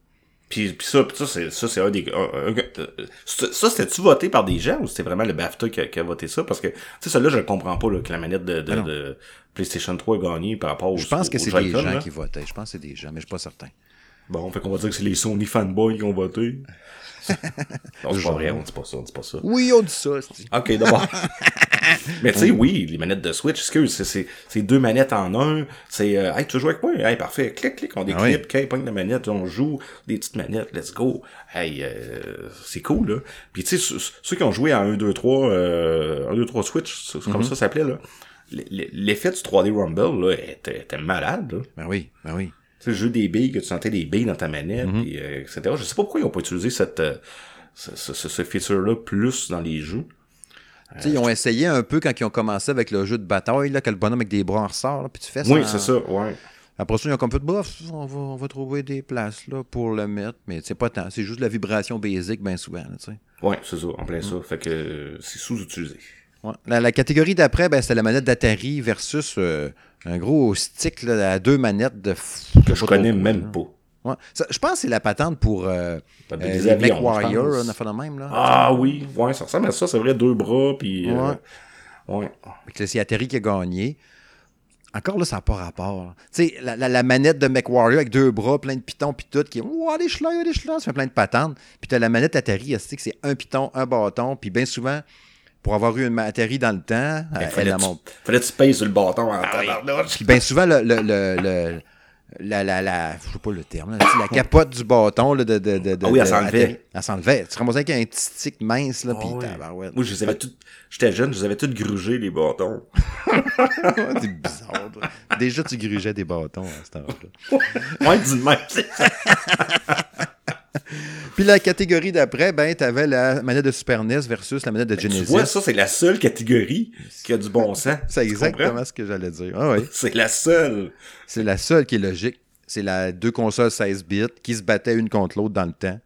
Puis, puis ça, puis ça, c'est, ça, c'est un des, un- un- ça, ça, c'était-tu voté par des gens ou c'était vraiment le BAFTA qui a, qui a voté ça? Parce que, tu sais, ça là, je comprends pas, là, que la manette de, de,
Ah
de PlayStation 3 a gagné par rapport au
Je pense que c'est des gens
là.
qui votaient. Je pense que c'est des gens, mais je suis pas certain.
Bon, fait qu'on va dire que c'est les Sony fanboys qui ont voté. non, c'est pas vrai, on dit pas ça, on dit pas ça.
Oui, on dit ça. c'est-
Ok, d'abord. Mais tu sais, oui, les manettes de Switch, excuse, c'est, c'est, c'est deux manettes en un. C'est, euh, hey, tu jouer avec moi? Hey, parfait. Clic, clic, on déclip,
Ah oui.
okay, pogne la manette, on joue des petites manettes, let's go. Hey, euh, c'est cool, là. Puis tu sais, ceux- qui ont joué à 1, 2, 3, euh, 1, 2, 3 Switch, c'est comme
Mhm.
ça ça s'appelait, là. L'effet du 3D Rumble, là, était, était malade, là.
Ben oui, ben oui.
Le jeu des billes, que tu sentais des billes dans ta manette,
Mhm.
puis, euh, etc. Je sais pas pourquoi ils ont pas utilisé cette, euh, ce, ce, feature-là plus dans les jeux.
Ils ont essayé un peu quand ils ont commencé avec le jeu de bataille, là, que le bonhomme avec des bras en ressort, puis tu fais ça.
Oui,
en-
c'est ça, ouais.
Après ça, ils ont comme fait, bof, on va, on va trouver des places là, pour le mettre, mais c'est pas tant. C'est juste la vibration basique, bien souvent. là.
Ouais, c'est ça, en plein
Mm.
ça. Fait que euh, c'est sous-utilisé.
Ouais. La, la catégorie d'après, ben, c'était la manette d'Atari versus euh, un gros stick là, à deux manettes de.
Que je connais
trop
même pas.
Ouais. Ça, je pense que c'est la patente pour euh,
Des
euh, les
avions,
MechWarrior,
je pense.
on a fait de même. Là.
Ah oui, ouais, ça ressemble à ça, c'est vrai, deux bras, puis... euh, ouais.
C'est Atari qui a gagné. Encore là, ça n'a pas rapport. Tu sais, la, la- la manette de MechWarrior avec deux bras, plein de pitons, puis tout, qui est Ouah, des schlars, des schlars, ça fait plein de patentes. Puis t'as la manette Atari, que c'est un piton, un bâton, puis bien souvent, pour avoir eu une Atari dans le temps, euh,
Ben,
elle
fallait, tu,
mon-
fallait que tu payes sur le bâton en.
Puis bien souvent, le, le, le, le- la, la, la, je sais pas le terme, là, la capote du bâton là, de, de, de,
Ah oui, elle s'enlevait.
Elle s'enlevait. Tu te ramassais avec un petit stick mince, là, puis
Ah ouais.
tabarouette.
Moi, je les avais tout... J'étais jeune, je les avais toutes grugés, les bâtons.
c'est bizarre. toi. Déjà, tu grugeais des bâtons à cet âge-là.
Ouais, dis
Puis la catégorie d'après, ben, t'avais la manette de Super NES versus la manette de
Ben, Tu
Genesis.
vois, ça, c'est la seule catégorie qui a du bon sens.
C'est exactement ce que j'allais dire. Ah ouais.
C'est la seule.
C'est la seule qui est logique. C'est la deux consoles 16 bits qui se battaient une contre l'autre dans le temps.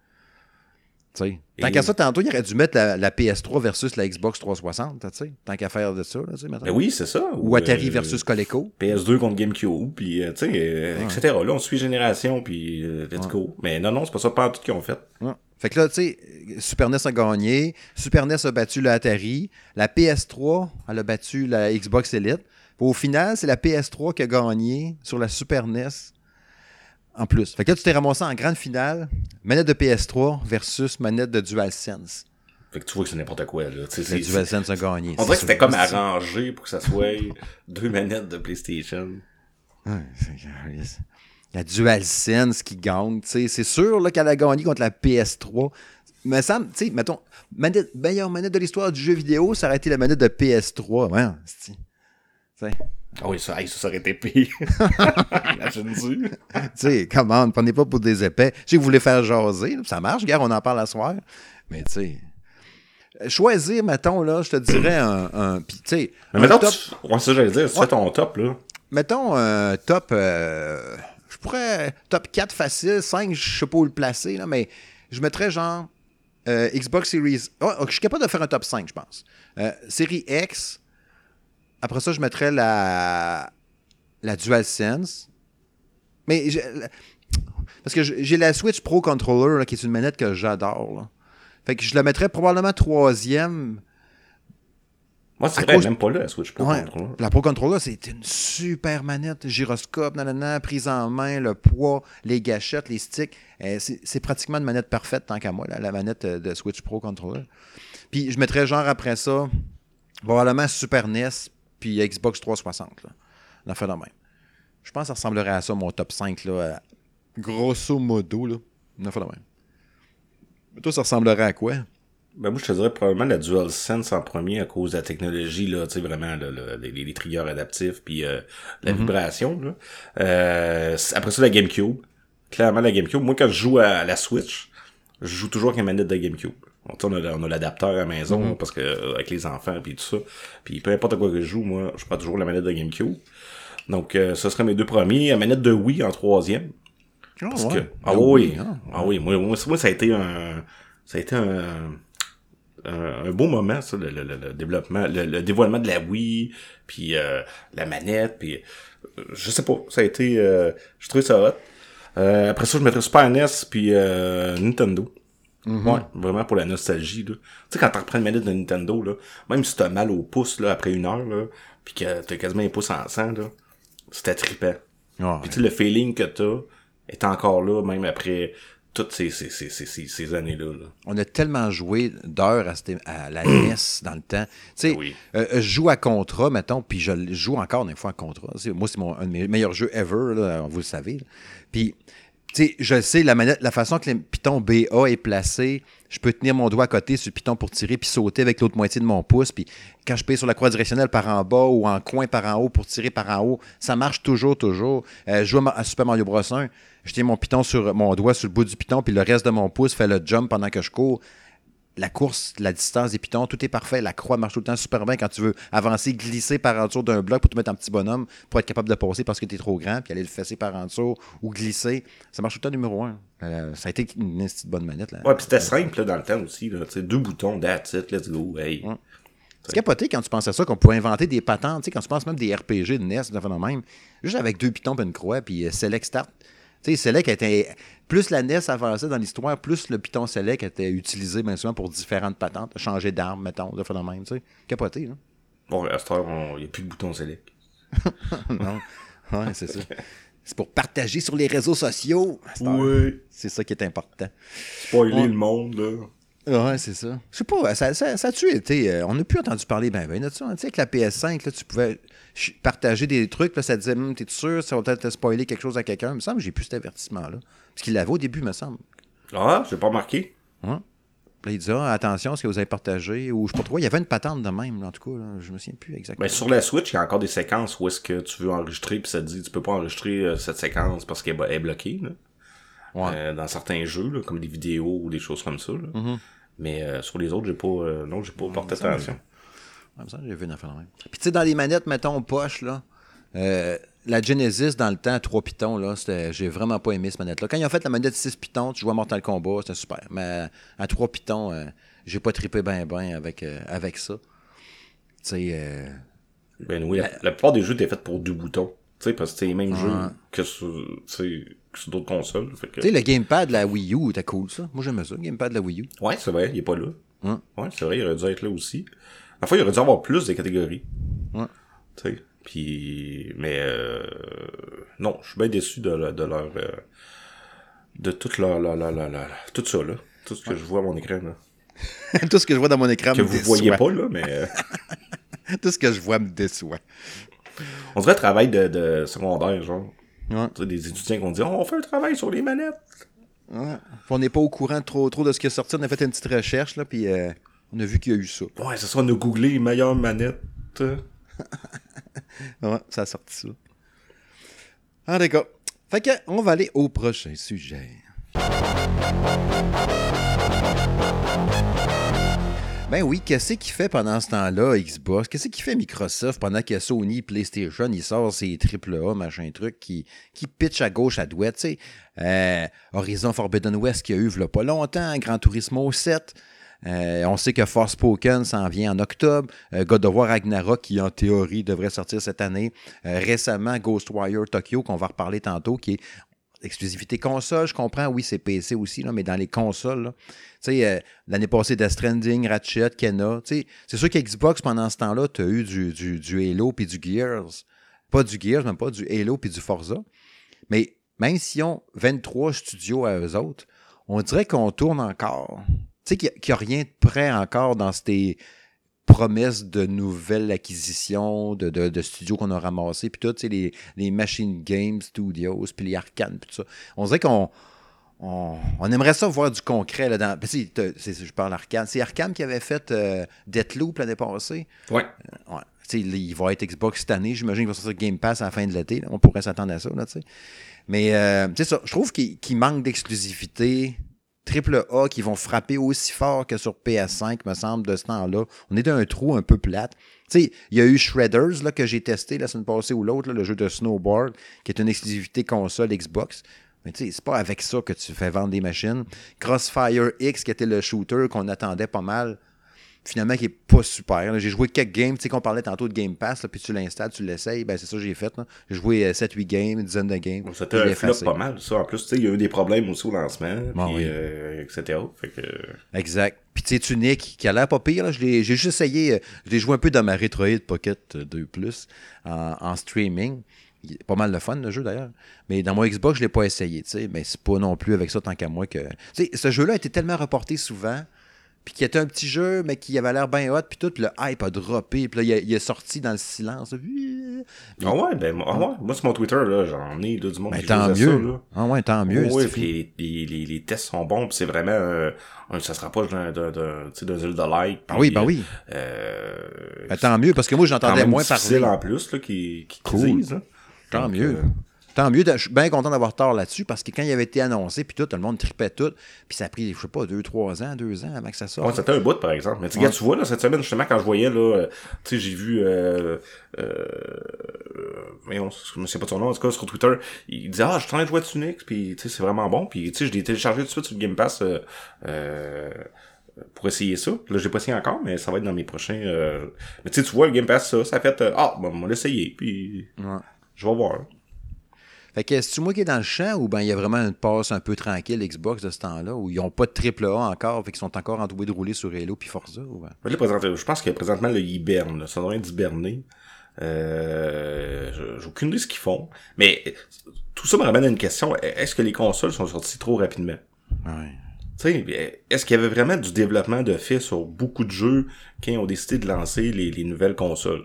Tu sais. Tant
Et-
qu'à ça, tantôt, il aurait dû mettre la, la PS3 versus la Xbox 360, tu sais. Tant qu'à faire de ça, là, mettons.
Ben oui, c'est ça.
Ou Atari
euh,
versus Coleco.
PS2 contre GameCube, puis euh, tu sais, euh, etc. Là, on suit génération, puis euh, let's go. Mais non, non, c'est pas ça, pas tout qu'ils ont fait.
Ouais. Fait que là, tu sais, Super NES a gagné. Super NES a battu le Atari. La PS3, elle a battu la Xbox Elite. Puis au final, c'est la PS3 qui a gagné sur la Super NES en plus. Fait que là, tu t'es ramassé en grande finale, manette de PS3 versus manette de DualSense.
Fait que tu vois que c'est n'importe quoi, là. Tu sais,
Le
c'est-
DualSense a gagné.
On dirait que c'était comme arrangé pour que ça soit deux manettes de PlayStation.
Ouais, c'est- La DualSense qui gagne, tu sais, c'est sûr là, qu'elle a gagné contre la PS3. Mais ça, tu sais, mettons, manette, meilleure manette de l'histoire du jeu vidéo, ça aurait été la manette de PS3. Ouais.
Ah oui, ça, ça, aurait été pire. Imagine-tu.
Tu sais, comment, prenez pas pour des épais. Que vous voulez faire jaser, ça marche, gars, on en parle à soir. Mais tu sais, choisir, mettons, là, je te dirais un. un puis tu sais,
Mais mettons,
top,
tu... ouais, ça, j'allais dire, si tu
Ouais.
fais ton top, là.
mettons un top. euh, je pourrais. Top 4 facile, 5, je sais pas où le placer, là, mais je mettrais genre. euh, Xbox Series. Oh, je suis capable de faire un top 5, je pense. Euh, série X. Après ça, je mettrais la. La DualSense. Mais. Parce que j'ai la Switch Pro Controller, là, qui est une manette que j'adore. Fait que je la mettrais probablement troisième.
Moi, c'est vrai,
cause-
même pas là, la Switch Pro
Ouais.
Controller.
La Pro Controller, c'est une super manette. Gyroscope, nanana, prise en main, le poids, les gâchettes, les sticks. Euh, c'est pratiquement une manette parfaite, tant qu'à moi, la, la manette euh, de Switch Pro Controller. Puis je mettrais genre après ça, probablement Super NES, puis Xbox 360. Là. Une affaire de même. Je pense que ça ressemblerait à ça, mon top 5. Là, grosso modo. Là. Une affaire de même. Mais toi, ça ressemblerait à quoi?
Ben, moi, je te dirais probablement la DualSense en premier à cause de la technologie, là, tu sais, vraiment, là, les, les triggers adaptifs, puis euh, la vibration, là. Euh, après ça, la GameCube. Clairement, la GameCube. Moi, quand je joue à la Switch, je joue toujours avec une manette de GameCube. On, a, on a l'adapteur à la maison, parce que euh, avec les enfants, puis tout ça. Puis peu importe à quoi que je joue, moi, je prends toujours la manette de GameCube. Donc, euh, ce serait mes deux premiers. La manette de Wii en troisième.
Ah,
Parce
ouais.
que, ah oui,
oui, ah,
ah oui, moi, moi, moi, ça a été un, ça a été un, un, un beau moment, ça, le, le, le- développement, le, le dévoilement de la Wii, puis euh, la manette, puis euh, je sais pas, ça a été, euh, je trouvais ça hot. Euh, après ça, je mettrais Super NES puis euh, Nintendo. Ouais, vraiment pour la nostalgie, là. Tu sais, quand t'en reprends une manette de Nintendo, là, même si t'as mal au pouce, là, après une heure, là, pis que t'as quasiment un pouce en sang, là, c'était trippant.
Ah,
Puis tu sais, le feeling que t'as est encore là, même après toutes ces, ces, ces, ces, ces, années-là. Là.
On a tellement joué d'heures à, la NES dans le temps. Tu sais,
Oui.
euh, je joue à Contra, mettons, puis je joue encore des fois à Contra. Moi, c'est mon, un de mes meilleurs jeux ever, là, vous le savez. Puis, sais, je sais, la, manette, la façon que le piton BA est placé, je peux tenir mon doigt à côté sur le piton pour tirer, puis sauter avec l'autre moitié de mon pouce. Puis, quand je paye sur la croix directionnelle par en bas ou en coin par en haut pour tirer par en haut, ça marche toujours, toujours. Euh, je joue à Super Mario Bros. 1, je tiens mon piton sur mon doigt sur le bout du piton, puis le reste de mon pouce fait le jump pendant que je cours la course, la distance des pitons, tout est parfait. La croix marche tout le temps super bien quand tu veux avancer, glisser par en dessous d'un bloc pour te mettre en petit bonhomme pour être capable de passer parce que tu es trop grand, puis aller le fesser par en dessous ou glisser. Ça marche tout le temps numéro un. Euh, ça a été une petite bonne manette. Là.
Ouais, pis c'était simple, là, dans le temps aussi, là. Tu sais, deux boutons, that's it, let's go, hey.
Ouais. C'est capoté quand tu penses à ça, qu'on pouvait inventer des patentes, tu sais, quand tu penses même des RPG de NES, de même, juste avec deux pitons et une croix, puis euh, Select Start. Tu sais, Select était. Plus la NES avançait dans l'histoire, plus le piton Select était utilisé bien souvent pour différentes patentes, changer d'arme, mettons, de phénomène, tu sais. Capoté, là.
Bon, à cette heure, il n'y a plus de bouton select.
non. Ouais, c'est ça. C'est pour partager sur les réseaux sociaux.
Oui.
C'est ça qui est important.
Spoiler le monde, là.
Ouais, c'est ça. Je sais pas, ça, ça, ça a-tu été. euh, on n'a plus entendu parler ben ben de ça. hein. Tu sais, avec la PS5, là, tu pouvais partager des trucs, là, ça disait, Hum, t'es sûr, ça va peut-être te spoiler quelque chose à quelqu'un? Il me semble que j'ai plus cet avertissement-là. Parce qu'il l'avait au début, me semble.
Ah, j'ai pas.
Ouais. Puis là, il disait, ah, attention, ce que vous avez partagé. Ou je sais pas trop, il y avait une patente de même, là, en tout cas. Là, je me souviens plus exactement.
Ben, sur la Switch, il y a encore des séquences où est-ce que tu veux enregistrer, puis ça te dit, tu peux pas enregistrer euh, cette séquence parce qu'elle est elle est bloquée, là.
Ouais.
Euh, dans certains jeux, là, comme des vidéos ou des choses comme ça, là.
Mm-hmm.
Mais euh, sur les autres, j'ai pas, euh, non, j'ai pas porté attention.
Ouais, j'ai vu une affaire de même. Puis tu sais, dans les manettes, mettons, poche, là, la Genesis, dans le temps, 3 pitons, là, j'ai vraiment pas aimé cette manette-là. Quand ils ont fait la manette 6 pitons, tu jouais à Mortal Kombat, c'était super. Mais à 3 pitons, j'ai pas trippé ben ben avec, avec ça. Tu sais,
Ben oui, la, la plupart des jeux étaient faits pour deux boutons. Tu sais, parce que c'est les mêmes jeux que sur, tu sais, que sur d'autres consoles. Que...
tu sais, le gamepad de la Wii U était cool, ça. Moi, j'aimais ça, le gamepad de la Wii U.
Ouais, c'est vrai, il est pas là.
Ouais.
Ouais, c'est vrai, il aurait dû être là aussi. La fois, il aurait dû avoir plus de catégories.
Ouais.
Tu sais. Puis, mais euh, non, je suis bien déçu de, le- de leur, euh, de toute leur, leur, leur, leur- leur- tout ça là, tout ce que je vois à mon écran là,
Tout ce que je vois dans mon écran
que
me
vous
déçoit.
voyez pas là, mais euh,
Tout ce que je vois me déçoit.
on dirait travail de, de secondaire genre.
Ouais.
Des étudiants qui ont dit, oh, on fait un travail sur les manettes.
Ouais. On n'est pas au courant trop, trop de ce qui est sorti. On a fait une petite recherche, là, puis euh, on a vu qu'il y a eu ça.
Ouais, c'est ça, on a googlé les meilleures manettes.
Ouais, ça a sorti ça. Ah, d'accord. Fait que, on va aller au prochain sujet. Ben oui, qu'est-ce qu'il fait pendant ce temps-là, Xbox? Qu'est-ce qu'il fait Microsoft pendant que Sony, PlayStation, il sort ses AAA, machin truc, qui, qui pitch à gauche, à droite, tu sais. Euh, Horizon Forbidden West qui a eu, v'là pas longtemps, Gran Turismo 7. Euh, on sait que Forspoken s'en vient en octobre. Euh, God of War Ragnarok, qui en théorie devrait sortir cette année. Récemment, Ghostwire Tokyo, qu'on va reparler tantôt, qui est exclusivité console, je comprends, oui, c'est PC aussi, là, mais dans les consoles, tu sais, euh, l'année passée, Death Stranding, Ratchet, Kena, tu sais, c'est sûr qu'Xbox, pendant ce temps-là, tu as eu du, du, Halo puis du Gears. Pas du Gears, même pas du Halo puis du Forza. Mais même s'ils ont 23 studios à eux autres, on dirait qu'on tourne encore. Tu sais, qu'il n'y a, rien de prêt encore dans ces promesses de nouvelles acquisitions, de, de, de studios qu'on a ramassés, puis tout, tu sais, les, les Machine Game Studios, puis les Arcane, puis tout ça. On dirait qu'on on, on aimerait ça voir du concret là dans. Parce que c'est- je parle Arcane. C'est Arcane qui avait fait euh, Deathloop l'année passée?
Ouais.
Sais, il va être Xbox cette année. J'imagine qu'il va sortir Game Pass à la fin de l'été. On pourrait s'attendre à ça. Là, tu sais. Mais euh, ça. Je trouve qu'il qu'il manque d'exclusivité. Triple A qui vont frapper aussi fort que sur PS5, me semble, de ce temps-là. On est dans un trou un peu plate. Tu sais, il y a eu Shredders là, que j'ai testé la semaine passée ou l'autre, le jeu de snowboard, qui est une exclusivité console Xbox. Mais tu sais, c'est pas avec ça que tu fais vendre des machines. Crossfire X, qui était le shooter qu'on attendait pas mal, finalement, qui est pas super. J'ai joué quelques games, tu sais, qu'on parlait tantôt de Game Pass, là, puis tu l'installes, tu l'essayes, ben c'est ça que j'ai fait. J'ai joué euh, 7-8 games, une dizaine de games.
Bon, C'était un flop pas mal, ça. En plus, tu sais, il y a eu des problèmes aussi au lancement,
Bon,
puis,
oui.
euh, etc. Fait que...
Exact. Puis tu sais, Tunic, qui a l'air pas pire, j'ai juste essayé, euh, je l'ai joué un peu dans ma Retroid Pocket 2 Plus en, en streaming. Il est pas mal de fun le jeu d'ailleurs. Mais dans mon Xbox, je l'ai pas essayé, tu sais. Mais c'est pas non plus avec ça tant qu'à moi que. Tu sais, ce jeu-là a été tellement reporté souvent. Puis qui était un petit jeu, mais qui avait l'air bien hot, puis tout, le hype a droppé, puis là, il, est- il est sorti dans le silence.
Ah ouais, ben, moi, ah ouais. moi sur mon Twitter, là, j'en ai là, du monde
Ben,
qui
tant
à ça,
mieux.
là.
ah ouais, tant mieux.
Oui,
c'est
puis les, les, les tests sont bons, puis c'est vraiment euh, ça se rapproche d'un d'un d'un Zelda-like.
Ah oui, ben oui.
Euh,
Ben, tant mieux, parce que moi, j'entendais moins parler.
en plus, là, qui, qui, qui
Cool.
disent, là.
Tant
Donc,
mieux.
euh,
Tant mieux. Je suis bien content d'avoir tort là-dessus parce que quand il avait été annoncé, puis tout, tout le monde tripait tout. Puis ça a pris, je sais pas, deux, trois ans, deux ans avant que ça sorte.
Ouais, c'était un bout, par exemple. Mais tu,
Ouais.
regarde, tu vois, là, cette semaine, justement, quand je voyais, là, euh, tu sais, j'ai vu, euh, euh, voyons, je ne sais pas son nom, en tout cas, sur Twitter, il disait, ah, je suis en train de jouer à Tunix, puis, tu sais, c'est vraiment bon, puis, tu sais, je l'ai téléchargé tout de suite sur le Game Pass, euh, euh, pour essayer ça. Là, j'ai pas essayé encore, mais ça va être dans mes prochains, euh... mais tu sais, tu vois, le Game Pass, ça, ça fait, euh, ah, bon, on va l'essayer, puis,
Ouais.
je vais voir.
Fait que c'est-tu moi qui est dans le champ ou ben il y a vraiment une passe un peu tranquille Xbox de ce temps-là où ils n'ont pas de triple A encore, fait qu'ils sont encore entourés de rouler sur Halo puis Forza ou ben?
Là, présentement, je pense que présentement, hibernent. là. Ça devrait être hiberné. Euh, j'ai aucune idée de ce qu'ils font. Mais tout ça me ramène à une question. Est-ce que les consoles sont sorties trop rapidement?
Ouais.
Tu sais, est-ce qu'il y avait vraiment du développement de fait sur beaucoup de jeux qui ont décidé de lancer les, les nouvelles consoles?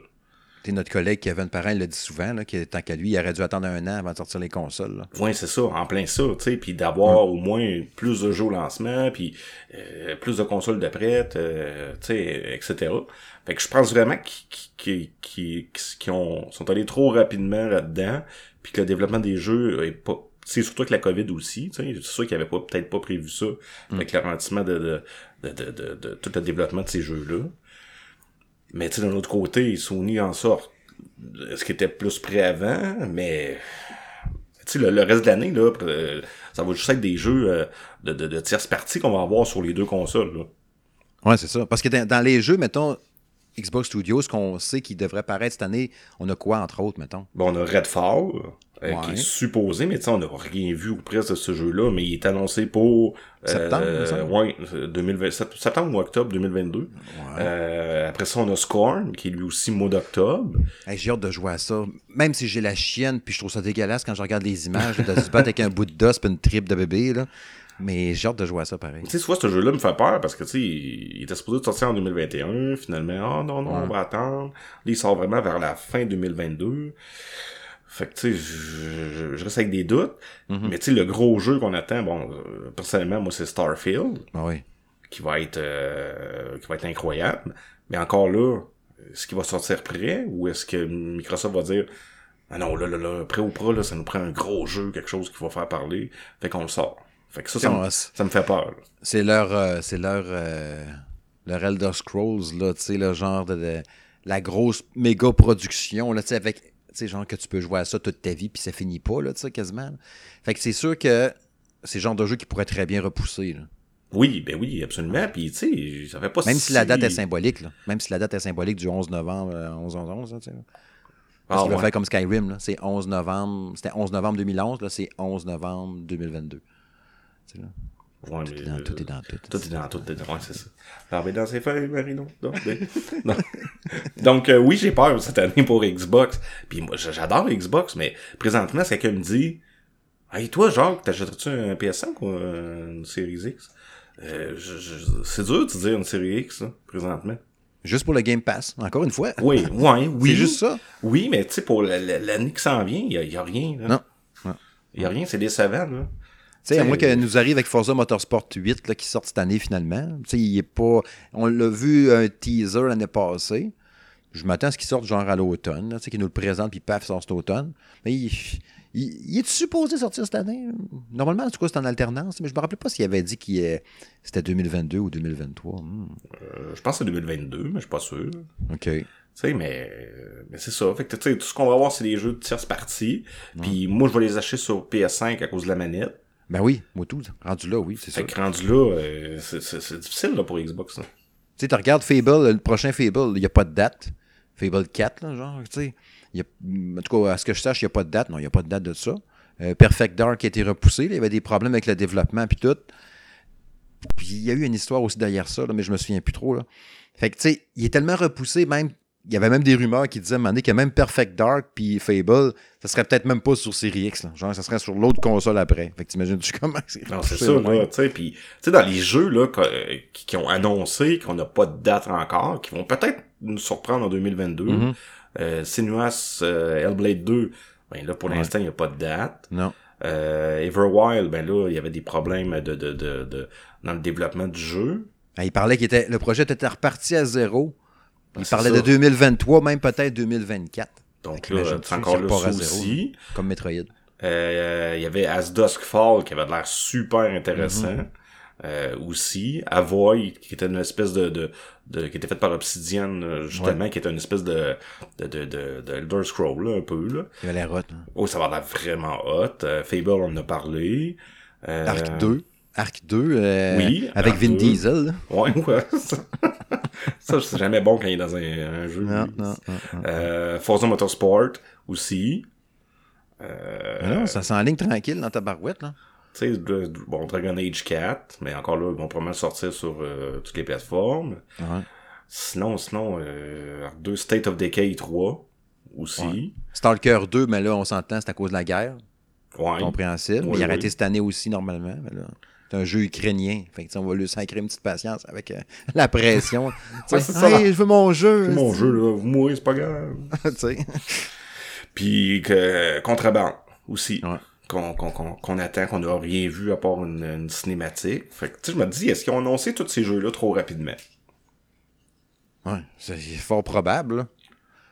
Notre collègue Kevin Parent le dit souvent, là, que tant qu'à lui, il aurait dû attendre un an avant de sortir les consoles. là.
Ouais, c'est ça, en plein ça, tu sais, puis d'avoir au moins plus de jeux au lancement, puis euh, plus de consoles de prêtes, euh, tu sais, etc. Fait que je pense vraiment qu'ils qu'ils- qu'ils ont sont allés trop rapidement là-dedans, puis que le développement des jeux est pas c'est surtout avec la COVID aussi, c'est sûr qu'ils avaient pas peut-être pas prévu ça avec le ralentissement de de, de, de, de, de tout le développement de ces jeux-là. Mais tu sais, d'un autre côté, Sony en sort ce qui était plus prêt avant, mais tu sais, le, le reste de l'année, là, euh, ça va juste être des jeux euh, de, de, de tierce partie qu'on va avoir sur les deux consoles. Là.
Ouais, c'est ça. Parce que dans, dans les jeux, mettons, Xbox Studios, ce qu'on sait qui devrait paraître cette année, on a quoi entre autres, mettons?
Bon, on a Redfall, euh,
Ouais.
qui est supposé, mais tu sais, on n'a rien vu ou presque de ce jeu-là, mais il est annoncé pour... euh,
Septembre, il me semble.
ouais, 2020, sept- septembre ou octobre 2022. Euh, après ça, on a Scorn, qui est lui aussi mois d'octobre.
Hey, j'ai hâte de jouer à ça. Même si j'ai la chienne, puis je trouve ça dégueulasse quand je regarde les images, de se battre avec un bout de dos une tripe de bébé, là. Mais j'ai hâte de jouer à ça pareil.
Tu sais, soit ce jeu-là me fait peur parce que, tu sais, il était supposé de sortir en 2021, finalement, ah non, non, on va attendre. Là, il sort vraiment vers la fin 2022. Fait que, tu sais, je, je- je reste avec des doutes. Mais, tu sais, le gros jeu qu'on attend, bon, euh, personnellement, moi, c'est Starfield,
Ah oui.
qui va être, euh, qui va être incroyable. Mais encore là, est-ce qu'il va sortir prêt? Ou est-ce que Microsoft va dire, ah non, là, là, là, prêt ou pas, là, ça nous prend un gros jeu, quelque chose qui va faire parler. Fait qu'on le sort. Fait que ça, ça, me, ça me fait peur.
C'est leur, euh, c'est leur, euh, leur Elder Scrolls, là, tu sais, le genre de, de- la grosse méga production, là, tu sais, avec, sais, genre que tu peux jouer à ça toute ta vie, puis ça finit pas, là, tu sais, quasiment. Fait que c'est sûr que c'est le genre de jeu qui pourrait très bien repousser, là.
Oui, ben oui, absolument. Puis, tu sais, ça fait pas
Même si la date est symbolique, là. Même si la date est symbolique du 11 novembre, euh, 11 11 11 là, tu sais. Parce
Ah,
qu'il va
ouais.
faire comme Skyrim, là. C'est 11 novembre, c'était 11 novembre 2011, là, c'est 11 novembre 2022. Tu sais, là.
Ouais,
Tout
mais,
est dans
euh,
tout. est dans tout.
Tout est dans tout. est dans- Ouais, c'est ça. Dans ses feuilles, Marino. Donc, non. Donc euh, oui, j'ai peur cette année pour Xbox. Puis moi, j'adore Xbox, mais présentement, c'est quelqu'un me dit Hey, toi, Jacques, t'achèterais-tu un PS5 ou une Series X? Euh, c'est dur de te dire une série X, là, présentement.
Juste pour le Game Pass, encore une fois.
Oui, ouais, oui.
C'est juste ça.
Oui, mais tu sais, pour la- la- l'année qui s'en vient, il y a, rien. Là.
Non. Non.
Il y a rien, c'est décevant, là.
Tu sais, à moins qu'elle nous arrive avec Forza Motorsport 8 là, qui sort cette année finalement. Tu sais, il est pas. On l'a vu un teaser l'année passée. Je m'attends à ce qu'il sorte genre à l'automne, là, tu sais, qu'il nous le présente puis paf, sort cet automne. Mais il, il, il est supposé sortir cette année? Normalement, en tout cas, c'est en alternance, mais je me rappelle pas s'il avait dit est- c'était 2022 ou 2023. Hmm,
Euh, je pense que c'est 2022, mais je suis pas sûr.
OK.
Tu sais, mais, mais c'est ça. Fait que, tu sais, tout ce qu'on va voir, c'est des jeux de tierce partie. Puis moi, je vais les acheter sur PS5 à cause de la manette.
Ben oui, moi tout. Rendu là, oui, c'est ça.
Fait que rendu là, euh, c'est- difficile là, pour Xbox.
Tu sais, tu regardes Fable, le prochain Fable, il n'y a pas de date. Fable 4, là, genre, tu sais. Y a- En tout cas, à ce que je sache, il n'y a pas de date. Non, il n'y a pas de date de ça. Euh, Perfect Dark a été repoussé. il y avait des problèmes avec le développement puis tout. Puis il y a eu une histoire aussi derrière ça, là, mais je me souviens plus trop. Là. Fait que, tu sais, il est tellement repoussé, même. Il y avait même des rumeurs qui disaient donné que même Perfect Dark puis Fable, ça serait peut-être même pas sur Series X. Là. Genre, ça serait sur l'autre console après. Fait que t'imagines-tu comment c'est
Non, c'est ça,
même?
là, tu sais, puis, tu sais, dans les jeux, là, qui, qui ont annoncé qu'on n'a pas de date encore, qui vont peut-être nous surprendre en 2022,
Mhm.
euh, Sinuous euh, Hellblade 2, ben là, pour
Ouais.
l'instant, il n'y a pas de date.
Non.
Euh, Everwild, ben là, il y avait des problèmes de, de, de, de- dans le développement du jeu.
Ben, il parlait qu'il était, le projet était reparti à zéro.
Ben,
il parlait
ça.
de 2023, même peut-être 2024.
Donc là, c'est encore
zéro,
aussi.
Comme Metroid.
Euh, il y avait As Dusk Fall qui avait de l'air super intéressant.
Mm-hmm.
euh, aussi. Avoy, qui était une espèce de, de, de- qui était faite par Obsidian, euh, justement, qui était une espèce de, de, de, de, de Elder Scroll, là, un peu, là.
Il avait l'air hot. hein.
Oh, ça va l'air vraiment hot. Euh, Fable, on en a parlé. Euh,
Arc 2. Arc 2. euh,
Oui,
Avec
Arc
Vin
2.
Diesel.
Ouais, ouais. Ça, ça, c'est jamais bon quand il est dans un, un jeu.
Non, non.
Euh, Forza Motorsport, aussi. Euh,
Mais non, ça s'enligne tranquille dans ta barouette. Là.
Tu sais, bon, Dragon Age 4, mais encore là, ils vont probablement le sortir sur euh, toutes les plateformes.
Ouais.
Sinon, sinon, euh, 2 State of Decay 3 aussi.
Stalker 2, mais là, on s'entend, c'est à cause de la guerre.
Ouais.
Compréhensible.
Oui,
mais il a arrêté cette année aussi, normalement. Mais là, c'est un jeu ukrainien. Fait que, on va lui sacrer une petite patience avec euh, la pression.
Ouais, ça.
hey, je veux mon jeu.
C'est mon jeu, là. Vous mourrez, c'est pas grave.
tu sais.
Puis que Contrebande aussi.
Ouais.
Qu'on qu'on- qu'on- qu'on attend, qu'on n'a rien vu à part une, une cinématique. Fait que, tu sais, je me dis, est-ce qu'ils ont annoncé tous ces jeux-là trop rapidement?
Ouais, c'est fort probable. là.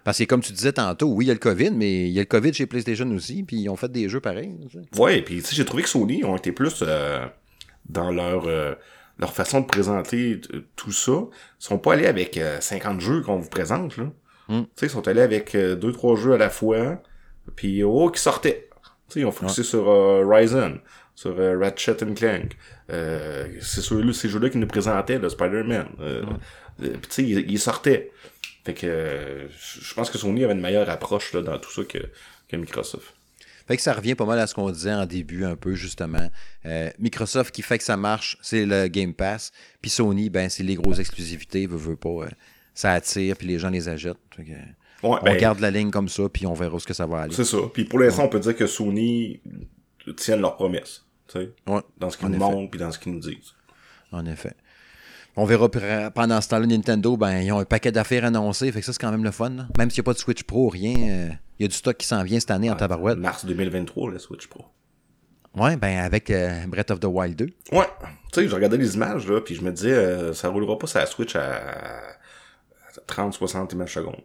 Parce que comme tu disais tantôt, oui, il y a le COVID, mais il y a le COVID chez PlayStation aussi, puis ils ont fait des jeux pareils.
Ouais, puis tu sais, j'ai trouvé que Sony ont été plus euh, dans leur euh, leur façon de présenter t- tout ça. Ils sont pas allés avec euh, 50 jeux qu'on vous présente, là.
Mm.
Tu sais, ils sont allés avec euh, deux, trois jeux à la fois, puis oh, qui sortaient. Tu sais, ils ont focusé sur euh, Ryzen, sur euh, Ratchet and Clank. Euh, c'est ceux-là, ces jeux-là qui nous présentaient, le Spider-Man. Euh, euh, tu sais, ils, ils sortaient. Fait que euh, je pense que Sony avait une meilleure approche là, dans tout ça que, que Microsoft.
Fait que ça revient pas mal à ce qu'on disait en début, un peu, justement. Euh, Microsoft qui fait que ça marche, c'est le Game Pass. Puis Sony, ben, c'est les grosses exclusivités, veut, veut pas. euh, ça attire, puis les gens les achètent. Fait que,
Ouais,
on
ben,
garde la ligne comme ça, puis on verra où ce que ça va aller.
C'est ça. Puis pour l'instant, on peut dire que Sony tiennent leurs promesses. Tu sais,
Ouais,
dans ce qu'ils nous montrent puis dans ce qu'ils nous disent.
en effet. On verra pendant ce temps-là, Nintendo, ben, ils ont un paquet d'affaires annoncées. Fait que ça, c'est quand même le fun. là. Même s'il n'y a pas de Switch Pro, rien. euh, Il y a du stock qui s'en vient cette année en tabarouette.
Mars 2023, la Switch Pro.
Ouais, ben, avec euh, Breath of the Wild 2.
Ouais. Tu sais, je regardais les images, là, puis je me disais, euh, ça roulera pas sur la Switch à 30-60 images secondes.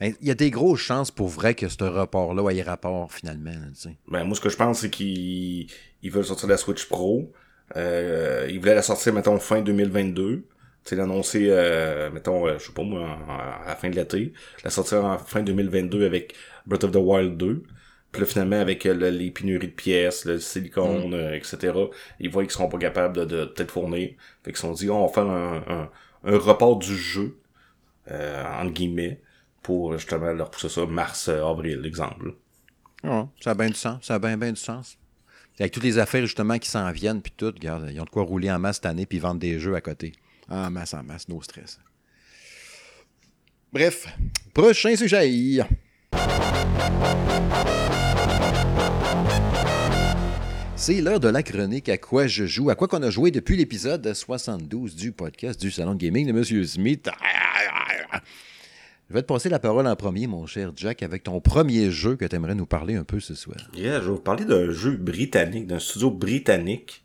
Ben, Il y a des grosses chances pour vrai que ce report-là ait rapport finalement. là.
Ben, moi, ce que je pense, c'est qu'ils ils veulent sortir la Switch Pro. Euh, ils voulaient la sortir, mettons, fin 2022. Tu sais, l'annoncer, euh, mettons, euh, je sais pas moi, à la fin de l'été. La sortir en fin 2022 avec Breath of the Wild 2. Puis là, finalement, avec euh, le- les pénuries de pièces, le silicone, euh, etc., ils voient qu'ils seront pas capables de, de peut-être fournir. Fait qu'ils se sont dit, on va faire un, un, un report du jeu, euh, entre guillemets, pour justement leur pousser ça mars-avril, exemple.
Ouais, ça a bien du sens. Ça a bien, bien du sens. Avec toutes les affaires justement qui s'en viennent, puis tout, regarde, ils ont de quoi rouler en masse cette année, puis vendre des jeux à côté. En masse, en masse, no stress. Bref, prochain sujet. C'est l'heure de la chronique à quoi je joue, à quoi qu'on a joué depuis l'épisode 72 du podcast du Salon de Gaming de Monsieur Smith. Je vais te passer la parole en premier, mon cher Jack, avec ton premier jeu que tu aimerais nous parler un peu ce soir.
Yeah, je vais vous parler d'un jeu britannique, d'un studio britannique,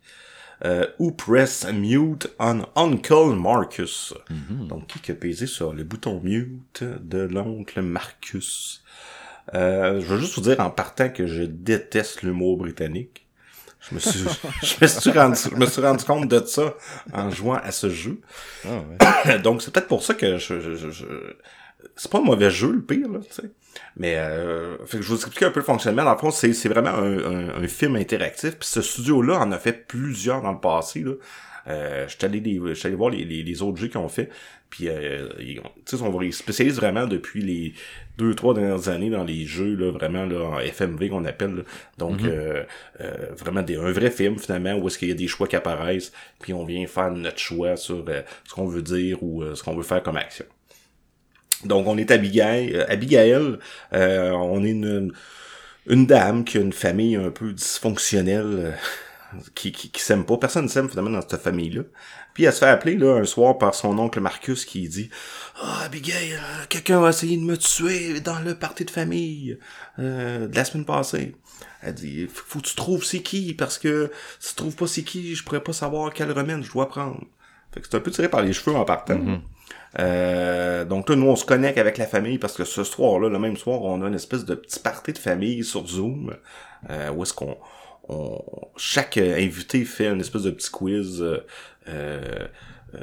euh, Who Press Mute on Uncle Marcus. Donc, qui a pesé sur le bouton mute de l'oncle Marcus. Euh, je veux juste vous dire en partant que je déteste l'humour britannique. Je me suis, je me suis rendu, je me suis rendu compte de ça en jouant à ce jeu. Donc, c'est peut-être pour ça que je, je, je- c'est pas un mauvais jeu, le pire, là, tu sais. Mais, euh, fait que je vais vous expliquer un peu le fonctionnement. Dans le fond, c'est, c'est vraiment un, un, film interactif. Puis ce studio-là en a fait plusieurs dans le passé, là. Euh, je suis allé, allé voir les, les, les autres jeux qu'ils ont fait. Puis, euh, ils, on spécialisent vraiment depuis les deux, trois dernières années dans les jeux, là, vraiment, là, en FMV qu'on appelle. Donc, mm-hmm. euh, euh, vraiment des, un vrai film, finalement, où est-ce qu'il y a des choix qui apparaissent, puis on vient faire notre choix sur euh, ce qu'on veut dire ou ce qu'on veut faire comme action. Donc, on est Abigail. Abigail, on est une, dame qui a une famille un peu dysfonctionnelle qui, qui, qui s'aime pas. Personne ne s'aime finalement dans cette famille-là. Puis elle se fait appeler là un soir par son oncle Marcus qui dit Ah Abigail, euh, quelqu'un va essayer de me tuer dans le party de famille euh, de la semaine passée. Elle dit Faut que tu trouves c'est qui, parce que si tu trouves pas c'est qui, je pourrais pas savoir quel remède je dois prendre. Fait que c'est un peu tiré par les cheveux en partant. Mm-hmm. Euh, donc là, nous, on se connecte avec la famille parce que ce soir-là, le même soir, on a une espèce de petit party de famille sur Zoom euh, où est-ce qu'on chaque invité fait une espèce de petit quiz euh, euh,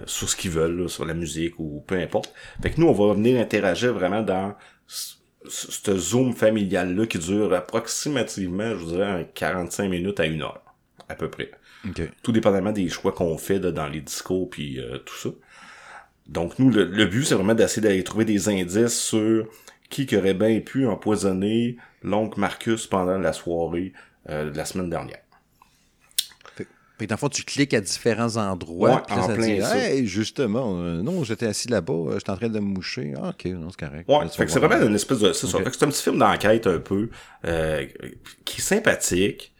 sur ce qu'ils veulent, sur la musique ou peu importe. Fait que nous, on va venir interagir vraiment dans ce zoom familial-là qui dure approximativement, je vous dirais, 45 minutes à une heure, à peu près. Tout dépendamment des choix qu'on fait dans les discours puis euh, tout ça. Donc nous, le, but, c'est vraiment d'essayer d'aller trouver des indices sur qui aurait bien pu empoisonner l'oncle Marcus pendant la soirée euh, de la semaine dernière.
Fait dans le fond, tu cliques à différents endroits.
Ouais, en plein
dit, justement, euh, non, j'étais assis là-bas, euh, j'étais en train de me moucher. Ah, ok, non, c'est correct.
Ouais, fait que c'est vraiment une espèce de. C'est ça. Fait que c'est un petit film d'enquête un peu, qui est sympathique,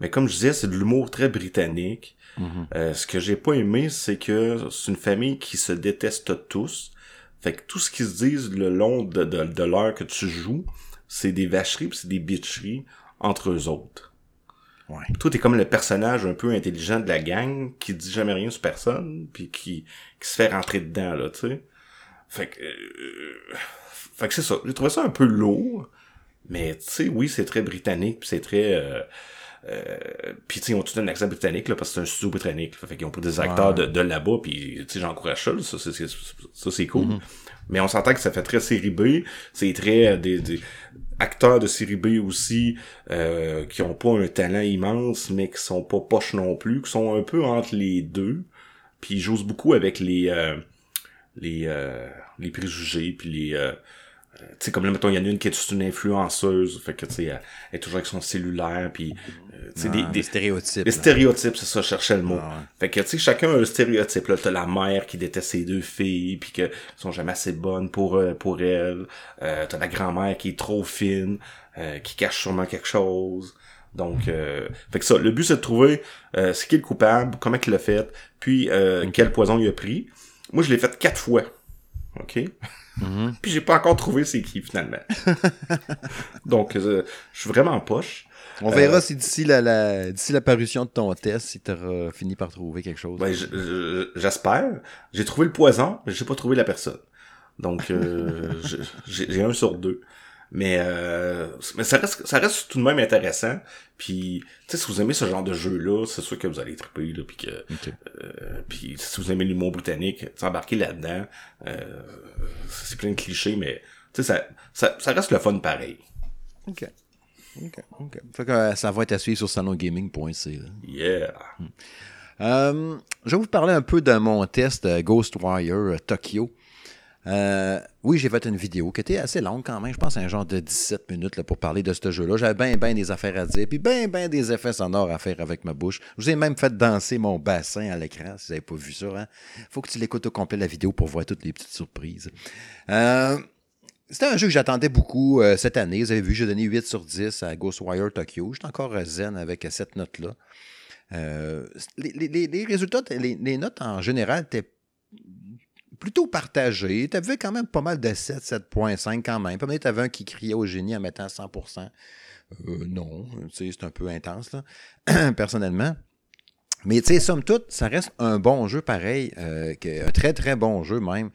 mais comme je disais, c'est de l'humour très britannique. Mm-hmm. ce que j'ai pas aimé, c'est que c'est une famille qui se déteste tous. Fait que tout ce qu'ils se disent le long de, de, de l'heure que tu joues, c'est des vacheries c'est des bitcheries entre eux autres. Ouais. Toi, t'es comme le personnage un peu intelligent de la gang qui dit jamais rien sur personne, puis qui, qui se fait rentrer dedans, là, tu sais. Fait que... Euh, fait que c'est ça. J'ai trouvé ça un peu lourd, mais tu sais, oui, c'est très britannique, puis c'est très... Euh, euh, puis tu sais, ils ont tout un accent britannique là, parce que c'est un studio britannique. Là, fait qu'ils ont pris des acteurs de, de là-bas, puis tu sais, j'encourage ça, ça, c'est, ça, c'est cool. Mm-hmm. Mais on s'entend que ça fait très série B, c'est très euh, des, des, acteurs de série B aussi euh, qui ont pas un talent immense mais qui sont pas poches non plus qui sont un peu entre les deux puis ils jouent beaucoup avec les euh, les euh, les préjugés puis les euh, sais comme là mettons il y en a une qui est une influenceuse fait que tu sais elle est toujours avec son cellulaire puis
c'est des, des, stéréotypes.
Des stéréotypes, c'est ça, je cherchais le mot. Ah fait que, tu sais, chacun a un stéréotype. Là, t'as la mère qui déteste ses deux filles, puis que sont jamais assez bonnes pour euh, pour elle. Euh, t'as la grand-mère qui est trop fine, euh, qui cache sûrement quelque chose. Donc, euh, fait que ça, le but c'est de trouver euh, c'est qui le coupable, comment il l'a fait, puis quel poison il a pris. Moi, je l'ai fait quatre fois. OK? Mm-hmm. puis j'ai pas encore trouvé c'est qui finalement. Donc, je suis vraiment en poche.
On verra euh, si d'ici la, d'ici l'apparition de ton test, si tu auras fini par trouver quelque chose.
Ben, j'espère. J'ai trouvé le poison, mais j'ai pas trouvé la personne. Donc euh, j'ai un sur deux. Mais euh, mais ça reste ça reste tout de même intéressant. Puis tu sais si vous aimez ce genre de jeu là, c'est sûr que vous allez triper là puis que euh, puis si vous aimez l'humour britannique, embarquez là-dedans. c'est plein de clichés mais tu sais ça, ça ça reste le fun pareil.
OK. OK, OK. Fait que euh, ça va être à suivre sur salongaming.ca.
Yeah.
Euh, je vais vous parler un peu de mon test Ghostwire euh, oui, j'ai fait une vidéo qui était assez longue quand même. Je pense un genre de 17 minutes pour parler de ce jeu-là. J'avais bien, bien des affaires à dire, puis bien, bien des effets sonores à faire avec ma bouche. Je vous ai même fait danser mon bassin à l'écran, si vous n'avez pas vu ça. Hein. faut que tu l'écoutes au complet la vidéo pour voir toutes les petites surprises. Euh, c'était un jeu que j'attendais beaucoup euh, cette année. Vous avez vu, j'ai donné 8 sur 10 à Ghostwire Tokyo. J'étais encore zen avec cette note-là. Les, résultats, les, notes en général étaient plutôt partagées. Tu avais quand même pas mal de 7, 7.5 quand même. Peut-être tu avais un qui criait au génie en mettant 100%. Euh, non, c'est un peu intense, personnellement. Mais tu sais, somme toute, ça reste un bon jeu pareil, un très très bon jeu même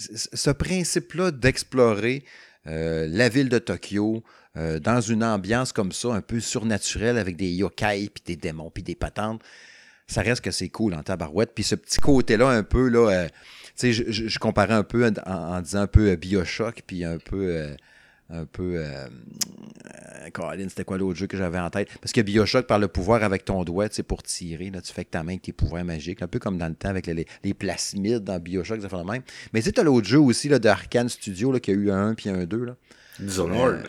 ce principe-là d'explorer euh, la ville de Tokyo euh, dans une ambiance comme ça, un peu surnaturelle avec des yokai, puis des démons, puis des patentes, ça reste que c'est cool en tabarouette. Puis ce petit côté-là, un peu, là, sais, je, je, je comparais un peu en, en disant un peu Bioshock, puis un peu. euh, un peu. Euh, euh, Colin, c'était quoi l'autre jeu que j'avais en tête? Parce que Bioshock, par le pouvoir avec ton doigt, tu sais, pour tirer, là, tu fais que ta main avec tes pouvoirs magiques, un peu comme dans le temps avec les, les plasmides dans Bioshock, ça fait le même. Mais tu sais, t'as l'autre jeu aussi là, d'Arkane Studio, là, qui a eu un 1 puis un 2. Là.
Dishonored.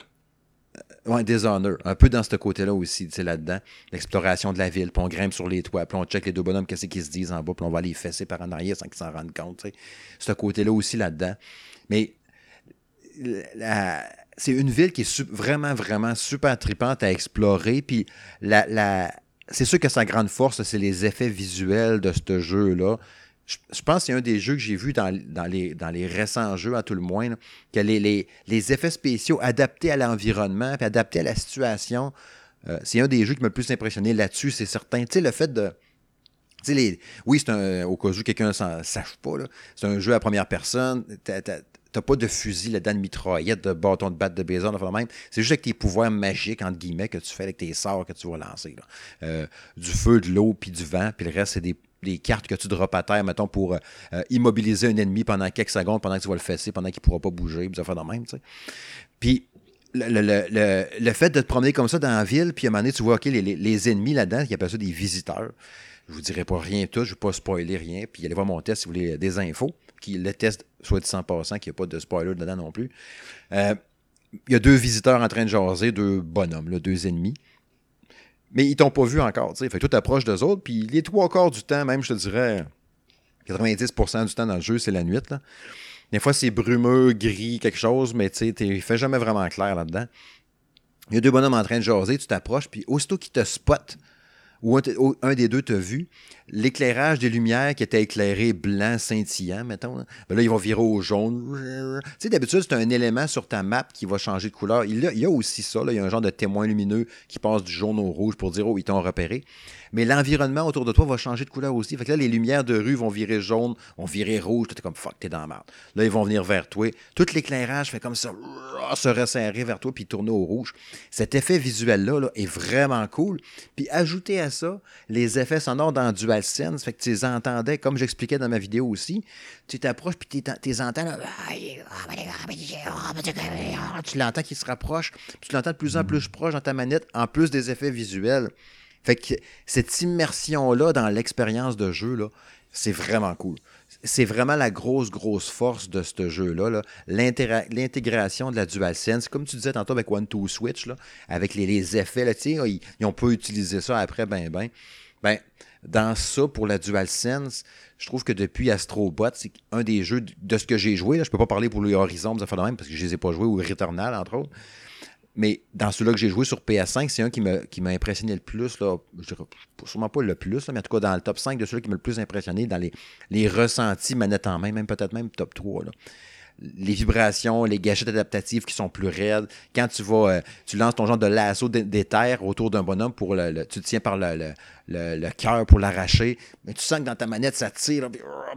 Ouais, Dishonor. Un peu dans ce côté-là aussi, tu là-dedans. L'exploration de la ville, puis on grimpe sur les toits, puis on check les deux bonhommes, qu'est-ce qu'ils se disent en bas, puis on va les fesser par en arrière sans qu'ils s'en rendent compte, tu. Ce côté-là aussi là-dedans. Mais c'est une ville qui est vraiment, vraiment super tripante à explorer, puis la, c'est sûr que sa grande force, c'est les effets visuels de ce jeu-là. Je, pense que c'est un des jeux que j'ai vu dans, dans les, dans les récents jeux, à tout le moins, que les, les, les effets spéciaux adaptés à l'environnement, puis adaptés à la situation, euh, c'est un des jeux qui m'a le plus impressionné là-dessus, c'est certain. Tu sais, le fait de. Les... Oui, c'est un. Au cas où quelqu'un ne sache pas, c'est un jeu à première personne. T'as, t'as- pas de fusil là-dedans, de mitraillette, de bâton de batte de baiser, enfin, même. C'est juste avec tes pouvoirs magiques, entre guillemets, que tu fais avec tes sorts que tu vas lancer. Euh, du feu, de l'eau, puis du vent, puis le reste, c'est des, des cartes que tu drops à terre, mettons, pour euh, euh, immobiliser un ennemi pendant quelques secondes, pendant que tu vas le fesser, pendant qu'il ne pourra pas bouger, puis ça fait de même, tu sais. Puis le, le- le- le- fait de te promener comme ça dans la ville, puis à un moment donné, tu vois, OK, les, les- les ennemis là-dedans, ils appellent ça des visiteurs. Je vous dirai pas rien tout, je ne vais pas spoiler rien, puis allez voir mon test si vous voulez des infos, qui le test soit dit en passant, qu'il n'y a pas de spoiler dedans non plus. Euh, Il y a deux visiteurs en train de jaser, deux bonhommes, deux ennemis. Mais ils t'ont pas vu encore, tu sais. Fait que toi, t'approches d'eux autres, puis les trois quarts du temps, même, je te dirais, 90% du temps dans le jeu, c'est la nuit, là. Des fois, c'est brumeux, gris, quelque chose, mais tu sais, fait jamais vraiment clair là-dedans. Il y a deux bonhommes en train de jaser, tu t'approches, puis aussitôt qu'ils te spotent, ou un des deux t'a vu, l'éclairage des lumières qui était éclairé blanc scintillant, mettons, là, ben là, ils vont virer au jaune. Tu sais, d'habitude, c'est un élément sur ta map qui va changer de couleur. Il y a, aussi ça, il y a un genre de témoin lumineux qui passe du jaune au rouge pour dire, oh, ils t'ont repéré. Mais l'environnement autour de toi va changer de couleur aussi. Fait que là, les lumières de rue vont virer jaune, vont virer rouge. T'es comme fuck, t'es dans la merde. Là, ils vont venir vers toi. Tout l'éclairage fait comme ça, se resserrer vers toi puis tourner au rouge. Cet effet visuel-là là, est vraiment cool. Puis ajouter à ça les effets sonores dans DualSense, fait que tu les entendais, comme j'expliquais dans ma vidéo aussi. Tu t'approches puis tu les entends. Tu l'entends qui se rapproche, puis tu l'entends de plus en plus proche dans ta manette, en plus des effets visuels. Fait que cette immersion-là dans l'expérience de jeu, là, c'est vraiment cool. C'est vraiment la grosse, grosse force de ce jeu-là. L'intégration de la DualSense, comme tu disais tantôt avec One Two Switch, là, avec les, effets, là, ils, ils ont pas utilisé ça après, ben, ben. Ben, dans ça, pour la DualSense, je trouve que depuis Astrobot, c'est un des jeux de ce que j'ai joué. Je peux pas parler pour les Horizon, ça fait de même, parce que je les ai pas joués, ou Returnal, entre autres. Mais dans celui-là que j'ai joué sur PS5, c'est un qui m'a impressionné le plus. Là, je dirais sûrement pas le plus, là, mais en tout cas dans le top 5 de celui qui m'a le plus impressionné dans les, les ressentis manette en main, même peut-être même top 3. Là. Les vibrations, les gâchettes adaptatives qui sont plus raides. Quand tu vas, euh, tu lances ton genre de lasso d'é- d'éther autour d'un bonhomme pour le, tu le tiens par le, le, le- cœur pour l'arracher, mais tu sens que dans ta manette ça tire,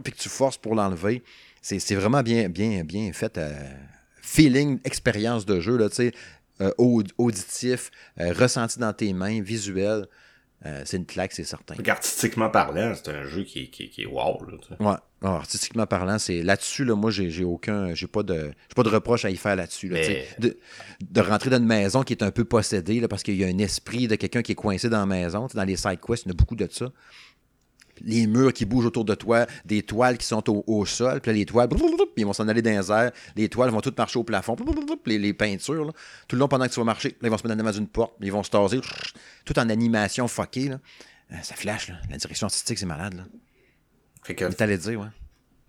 puis, que tu forces pour l'enlever. C'est vraiment bien, bien, bien fait. euh, feeling, expérience de jeu, là, tu sais, euh, aud- auditif, ressenti dans tes mains, visuel. Euh, c'est une claque, c'est certain.
Donc, artistiquement parlant, c'est un jeu qui, qui, qui est wow, là.
Ouais. Artistiquement parlant, c'est là-dessus, là, moi, j'ai aucun. J'ai pas de. J'ai pas de reproche à y faire là-dessus. là,
Mais-
de, de rentrer dans une maison qui est un peu possédée, là, parce qu'il y a un esprit de quelqu'un qui est coincé dans la maison. Dans les side quests, il y en a beaucoup de ça. Les murs qui bougent autour de toi, des toiles qui sont au, au sol, puis là, les toiles, puis ils vont s'en aller dans les airs. Les toiles vont toutes marcher au plafond, les, les peintures, là. tout le long pendant que tu vas marcher, là, ils vont se mettre avant d'une porte, ils vont se taser, tout en animation fuckée. Là. Euh, Ça flash, là. la direction artistique, c'est malade. Là.
Fait que,
Mais t'allais dire, ouais.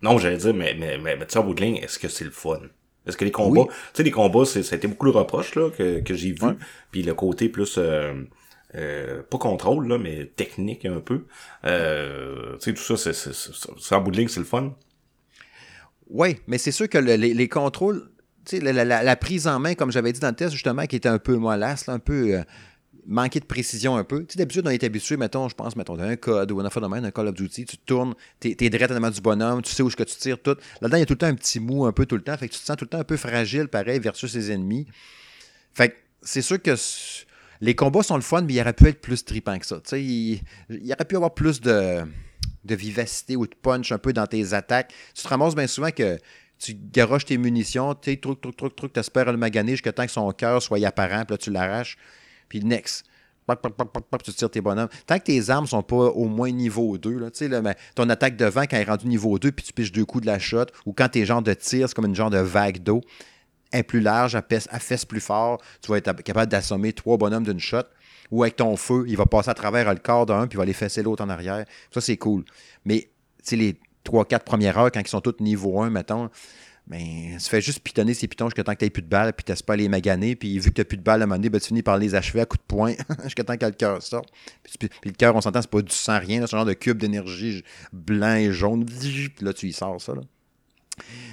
non, j'allais dire, mais, mais, mais, mais tu sais, bout de ligne, est-ce que c'est le fun? Est-ce que les combats,
Oui.
tu sais, les combats, c'est, ça a été beaucoup le reproche, là, que, que j'ai vu.
Ouais.
Puis le côté plus, euh, euh, pas contrôle, là, mais technique un peu. Euh, tu sais, tout ça, c'est, en bout de ligne, c'est le fun.
Oui, mais c'est sûr que le- les, les contrôles, tu sais, la, la- la- la prise en main, comme j'avais dit dans le test, justement, qui était un peu mollasse, là, un peu euh, de précision un peu. Tu sais, d'habitude, on est habitué, mettons, je pense, mettons, d'un code ou un affaire de même, un Call of Duty, tu tournes, t'es, t'es direct en avant du bonhomme, tu sais où est-ce que tu tires tout. Là-dedans, il y a tout le temps un petit mou, un peu tout le temps, fait que tu te sens tout le temps un peu fragile, pareil, versus ses ennemis. Fait que c'est sûr que les combats sont le fun, mais il aurait pu être plus trippant que ça. Il, aurait pu avoir plus de vivacité ou de punch un peu dans tes attaques. Tu te ramasses bien souvent que tu garoches tes munitions, tu truc, truc, truc, truc, le maganer jusqu'à temps que son cœur soit apparent, puis là, tu l'arraches, puis next. Tu tires tes bonhommes. Tant que tes armes sont pas au moins niveau 2, là, là, mais ton attaque devant, quand elle est rendue niveau 2, puis tu piches deux coups de la shot, ou quand tes genres de tir, c'est comme une genre de vague d'eau, plus large, elle fesse plus fort, tu vas être capable d'assommer trois bonhommes d'une shot, ou avec ton feu, il va passer à travers le corps d'un, puis il va aller fesser l'autre en arrière. Ça, c'est cool. Mais, tu sais, les 3-4 premières heures, quand ils sont tous niveau 1, mettons, ben, tu fais juste pitonner ces pitons jusqu'à temps que tu plus de balles, puis tu pas à les maganer, puis vu que tu plus de balles à un moment donné, ben, tu finis par les achever à coups de poing jusqu'à temps que le cœur sorte. Puis, le cœur, on s'entend, c'est pas du sang, rien, c'est un genre de cube d'énergie blanc et jaune, là, tu y sors ça. Là.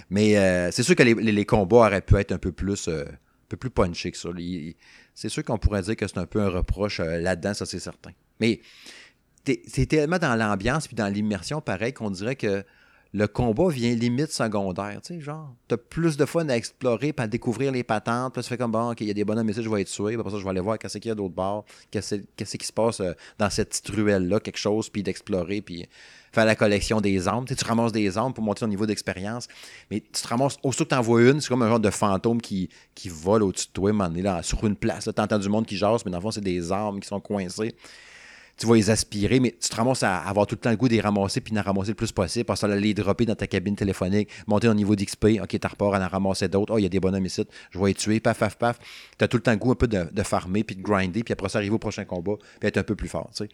Mais euh, c'est sûr que les, combats auraient pu être un peu plus, euh, un peu plus punchés que ça. C'est sûr qu'on pourrait dire que c'est un peu un reproche euh, là-dedans, ça c'est certain. Mais c'est tellement dans l'ambiance puis dans l'immersion pareil qu'on dirait que le combat vient limite secondaire. Tu sais, genre, t'as plus de fun à explorer, puis à découvrir les patentes. Puis tu fais comme, bon, OK, il y a des bonhommes ici, je vais être tué. Ça, je vais aller voir qu'est-ce qu'il y a d'autre bord, qu'est-ce qui se passe euh, dans cette petite ruelle-là, quelque chose, puis d'explorer, puis faire la collection des armes. Tu, sais, tu ramasses des armes pour monter ton niveau d'expérience. Mais tu te ramasses, aussitôt que tu en vois une, c'est comme un genre de fantôme qui, qui vole au-dessus de toi, là, sur une place. Tu entends du monde qui jase, mais dans le fond, c'est des armes qui sont coincées tu vas les aspirer, mais tu te ramasses à avoir tout le temps le goût de les ramasser puis d'en ramasser le plus possible parce que les dropper dans ta cabine téléphonique, monter au niveau d'XP, ok, t'as repart à en ramasser d'autres, oh, il y a des bonhommes ici, je vais les tuer, paf, paf, paf. Tu as tout le temps le goût un peu de, farmer puis de grinder, puis après ça, arriver au prochain combat puis être un peu plus fort, tu sais.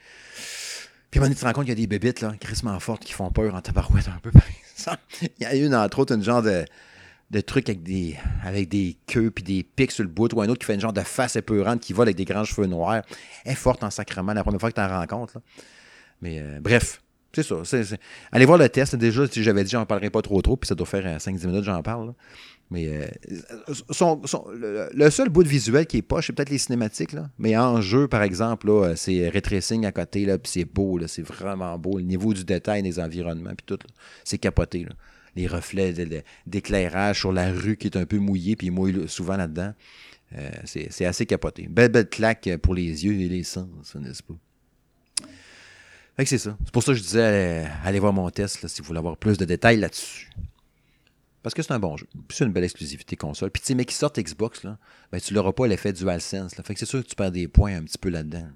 Puis moment tu te rends compte qu'il y a des bébites, là, crissement fortes qui font peur en tabarouette un peu. Il y a une, entre autres, une genre de de trucs avec des, avec des queues puis des pics sur le bout, ou un autre qui fait une genre de face épeurante qui vole avec des grands cheveux noirs. Elle est forte en sacrement la première fois que tu en rencontres. Là. Mais euh, bref, c'est ça. Allez voir le test. Déjà, si j'avais dit, j'en parlerai pas trop trop, puis ça doit faire 5-10 euh, minutes, j'en parle. Mais euh, le, seul bout de visuel qui est poche, c'est peut-être les cinématiques. Là. Mais en jeu, par exemple, c'est retracing à côté, puis c'est beau, c'est vraiment beau. Le niveau du détail des environnements, puis tout, c'est capoté. Là les reflets d'éclairage sur la rue qui est un peu mouillée, puis il mouille souvent là-dedans. Euh, c'est assez capoté. Belle, belle claque pour les yeux et les sens, n'est-ce pas? Fait que c'est ça. C'est pour ça que je disais, allez, voir mon test si vous voulez avoir plus de détails là-dessus. Parce que c'est un bon jeu. C'est une belle exclusivité console. Puis tu sais, mais qui sortent Xbox, là, ben, tu n'auras pas l'effet DualSense. Là. Fait que c'est sûr que tu perds des points un petit peu là-dedans.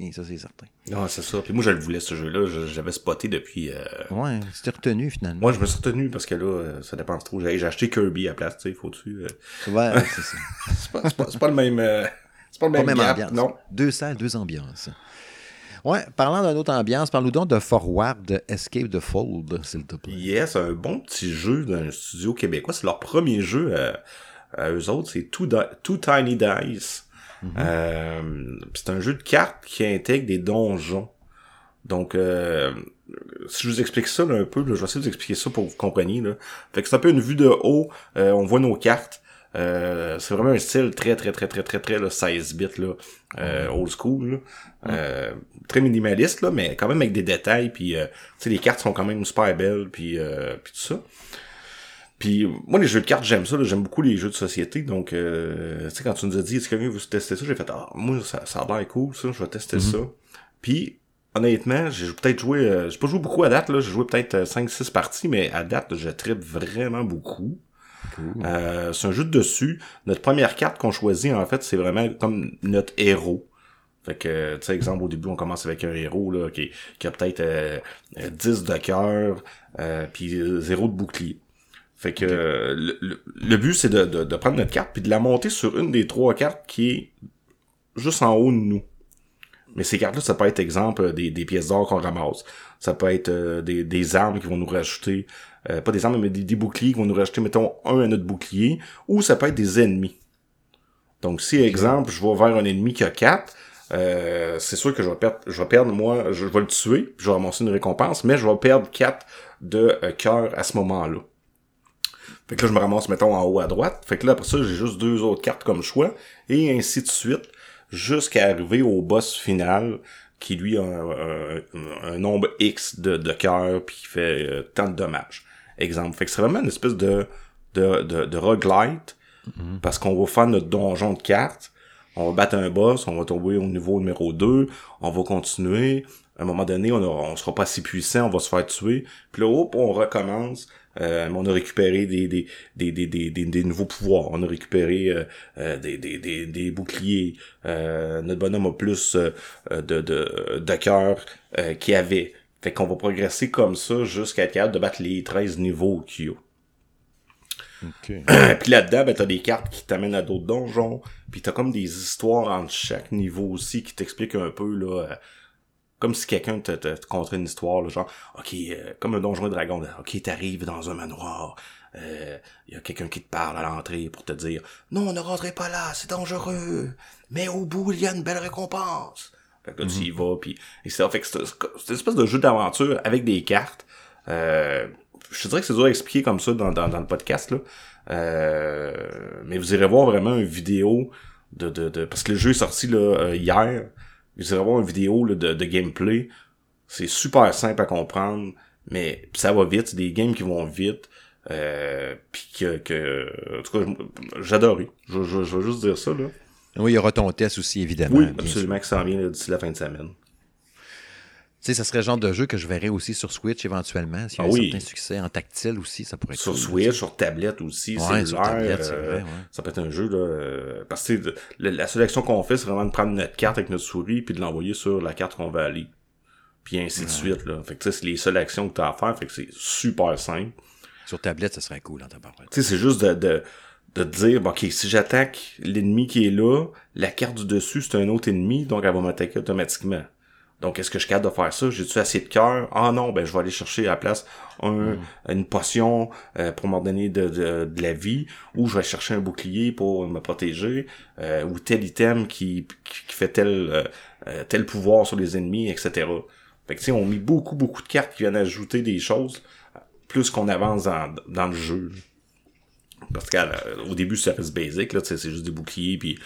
Et ça, c'est certain.
Non, c'est ça. Puis moi, je le voulais, ce jeu-là. J'avais spoté depuis... Euh...
Ouais, c'était retenu, finalement.
Moi, je me suis retenu parce que là, euh, ça dépense trop. J'ai acheté Kirby à la place, tu sais, faut-tu... Euh...
Ouais, c'est ça.
c'est pas, pas, le même... Euh, c'est pas le même,
pas ambiance. Non. Deux salles, deux ambiances. Ouais, parlant d'une autre ambiance, parle-nous donc de Forward, de Escape the Fold, s'il te plaît.
Yes, un bon petit jeu d'un studio québécois. C'est leur premier jeu à eux autres. C'est Two, Two Tiny Dice. Mhm. Euh, c'est un jeu de cartes qui intègre des donjons. Donc, euh, si je vous explique ça un peu, je vais essayer de vous expliquer ça pour que vous compreniez. Là. Fait que c'est un peu une vue de haut, euh, on voit nos cartes. c'est vraiment un style très très très très très très là, 16 bits là, old school, très minimaliste là, mais quand même avec des détails. Puis, tu les cartes sont quand même super belles, puis, puis tout ça. Puis moi, les jeux de cartes, j'aime ça. J'aime beaucoup les jeux de société. Donc, euh, tu sais, quand tu nous as dit, est-ce que vous tester ça, j'ai fait, ah, moi, ça, ça a l'air cool, ça, je vais tester mhm. ça. Puis, honnêtement, j'ai peut-être joué, euh, j'ai pas joué beaucoup à date, là. J'ai joué peut-être 5-6 euh, parties, mais à date, je tripe vraiment beaucoup. Euh, c'est un jeu de dessus. Notre première carte qu'on choisit, en fait, c'est vraiment comme notre héros. Fait que, tu sais, exemple, au début, on commence avec un héros là, qui, qui a peut-être 10 de cœur, euh, puis 0 de bouclier. Fait que le, but, c'est de, de, prendre notre carte puis de la monter sur une des trois cartes qui est juste en haut de nous. Mais ces cartes-là, ça peut être exemple des, des pièces d'or qu'on ramasse. Ça peut être euh, des, des armes qui vont nous rajouter, euh, pas des armes, mais des, boucliers qui vont nous rajouter, mettons, un à notre bouclier, ou ça peut être des ennemis. Donc, si, exemple, je vais vers un ennemi qui a quatre, euh, c'est sûr que je vais perdre, je vais perdre, moi, je vais le tuer, je vais ramasser une récompense, mais je vais perdre quatre de cœur à ce moment-là. Fait que là, je me ramasse, mettons, en haut à droite. Fait que là, après ça, j'ai juste deux autres cartes comme choix. Et ainsi de suite, jusqu'à arriver au boss final, qui lui a un, nombre X de, de cœurs, puis qui fait euh, tant de dommages. Exemple. Fait que c'est vraiment une espèce de, de, de, de roguelite, mm-hmm. parce qu'on va faire notre donjon de cartes. On va battre un boss, on va tomber au niveau numéro 2, on va continuer, à un moment donné, on, on sera pas si puissant, on va se faire tuer. Puis là, hop, on recommence. Euh, on a récupéré des, des, des, des, des, des, nouveaux pouvoirs. On a récupéré euh, euh, des, des, des, des boucliers. notre bonhomme a plus de, de, de cœur qu'il avait. Fait qu'on va progresser comme ça jusqu'à être capable de battre les 13 niveaux qu'il y a. puis là-dedans, ben, t'as des cartes qui t'amènent à d'autres donjons. Puis t'as comme des histoires entre chaque niveau aussi qui t'expliquent un peu là comme si quelqu'un te, te, contait une histoire, là, genre, ok, euh, comme un donjon de dragon, ok, t'arrives dans un manoir, il euh, y a quelqu'un qui te parle à l'entrée pour te dire, non, ne rentrez pas là, c'est dangereux, mais au bout, il y a une belle récompense. Fait que là, tu y mhm. vas, puis et c'est fait que c'est une espèce de jeu d'aventure avec des cartes. Euh, je te dirais que c'est dur à expliquer comme ça dans, dans, le podcast, là. Mais vous irez voir vraiment une vidéo de, de, de parce que le jeu est sorti là, hier vous allez voir une vidéo de, de gameplay. C'est super simple à comprendre, mais ça va vite. C'est des games qui vont vite. Euh, puis que, que, en tout cas, j'adore. Je, je, je, veux juste dire ça, là.
Oui, il y aura ton test aussi, évidemment.
Oui, absolument, que ça en vient d'ici la fin de semaine.
Tu sais, ça serait le genre de jeu que je verrais aussi sur Switch éventuellement. S'il y a ah un certain succès en tactile aussi, ça pourrait être
Sur Switch, sur tablette aussi, ouais, sur tablette, c'est vrai, Ça peut être un jeu, là, euh, parce que la sélection qu'on fait, c'est vraiment de prendre notre carte avec notre souris puis de l'envoyer sur la carte qu'on va aller. Puis ainsi de suite, là. Fait que, c'est les seules actions que tu as à faire, fait que c'est super simple.
Sur tablette, ça serait cool, en tabarouette.
Tu sais, c'est juste de, de, de dire, OK, si j'attaque l'ennemi qui est là, la carte du dessus, c'est un autre ennemi, donc elle va m'attaquer automatiquement. Donc, est-ce que je suis capable de faire ça? J'ai-tu assez de cœur? Ah non, ben je vais aller chercher à la place un, une potion euh, pour m'ordonner de, de, de, la vie, ou je vais chercher un bouclier pour me protéger, euh, ou tel item qui, qui, fait tel, euh, tel pouvoir sur les ennemis, etc. Fait que tu sais, on met beaucoup, beaucoup de cartes qui viennent ajouter des choses plus qu'on avance dans, dans le jeu. Parce qu'au début, ça reste basic, là, c'est juste des boucliers puis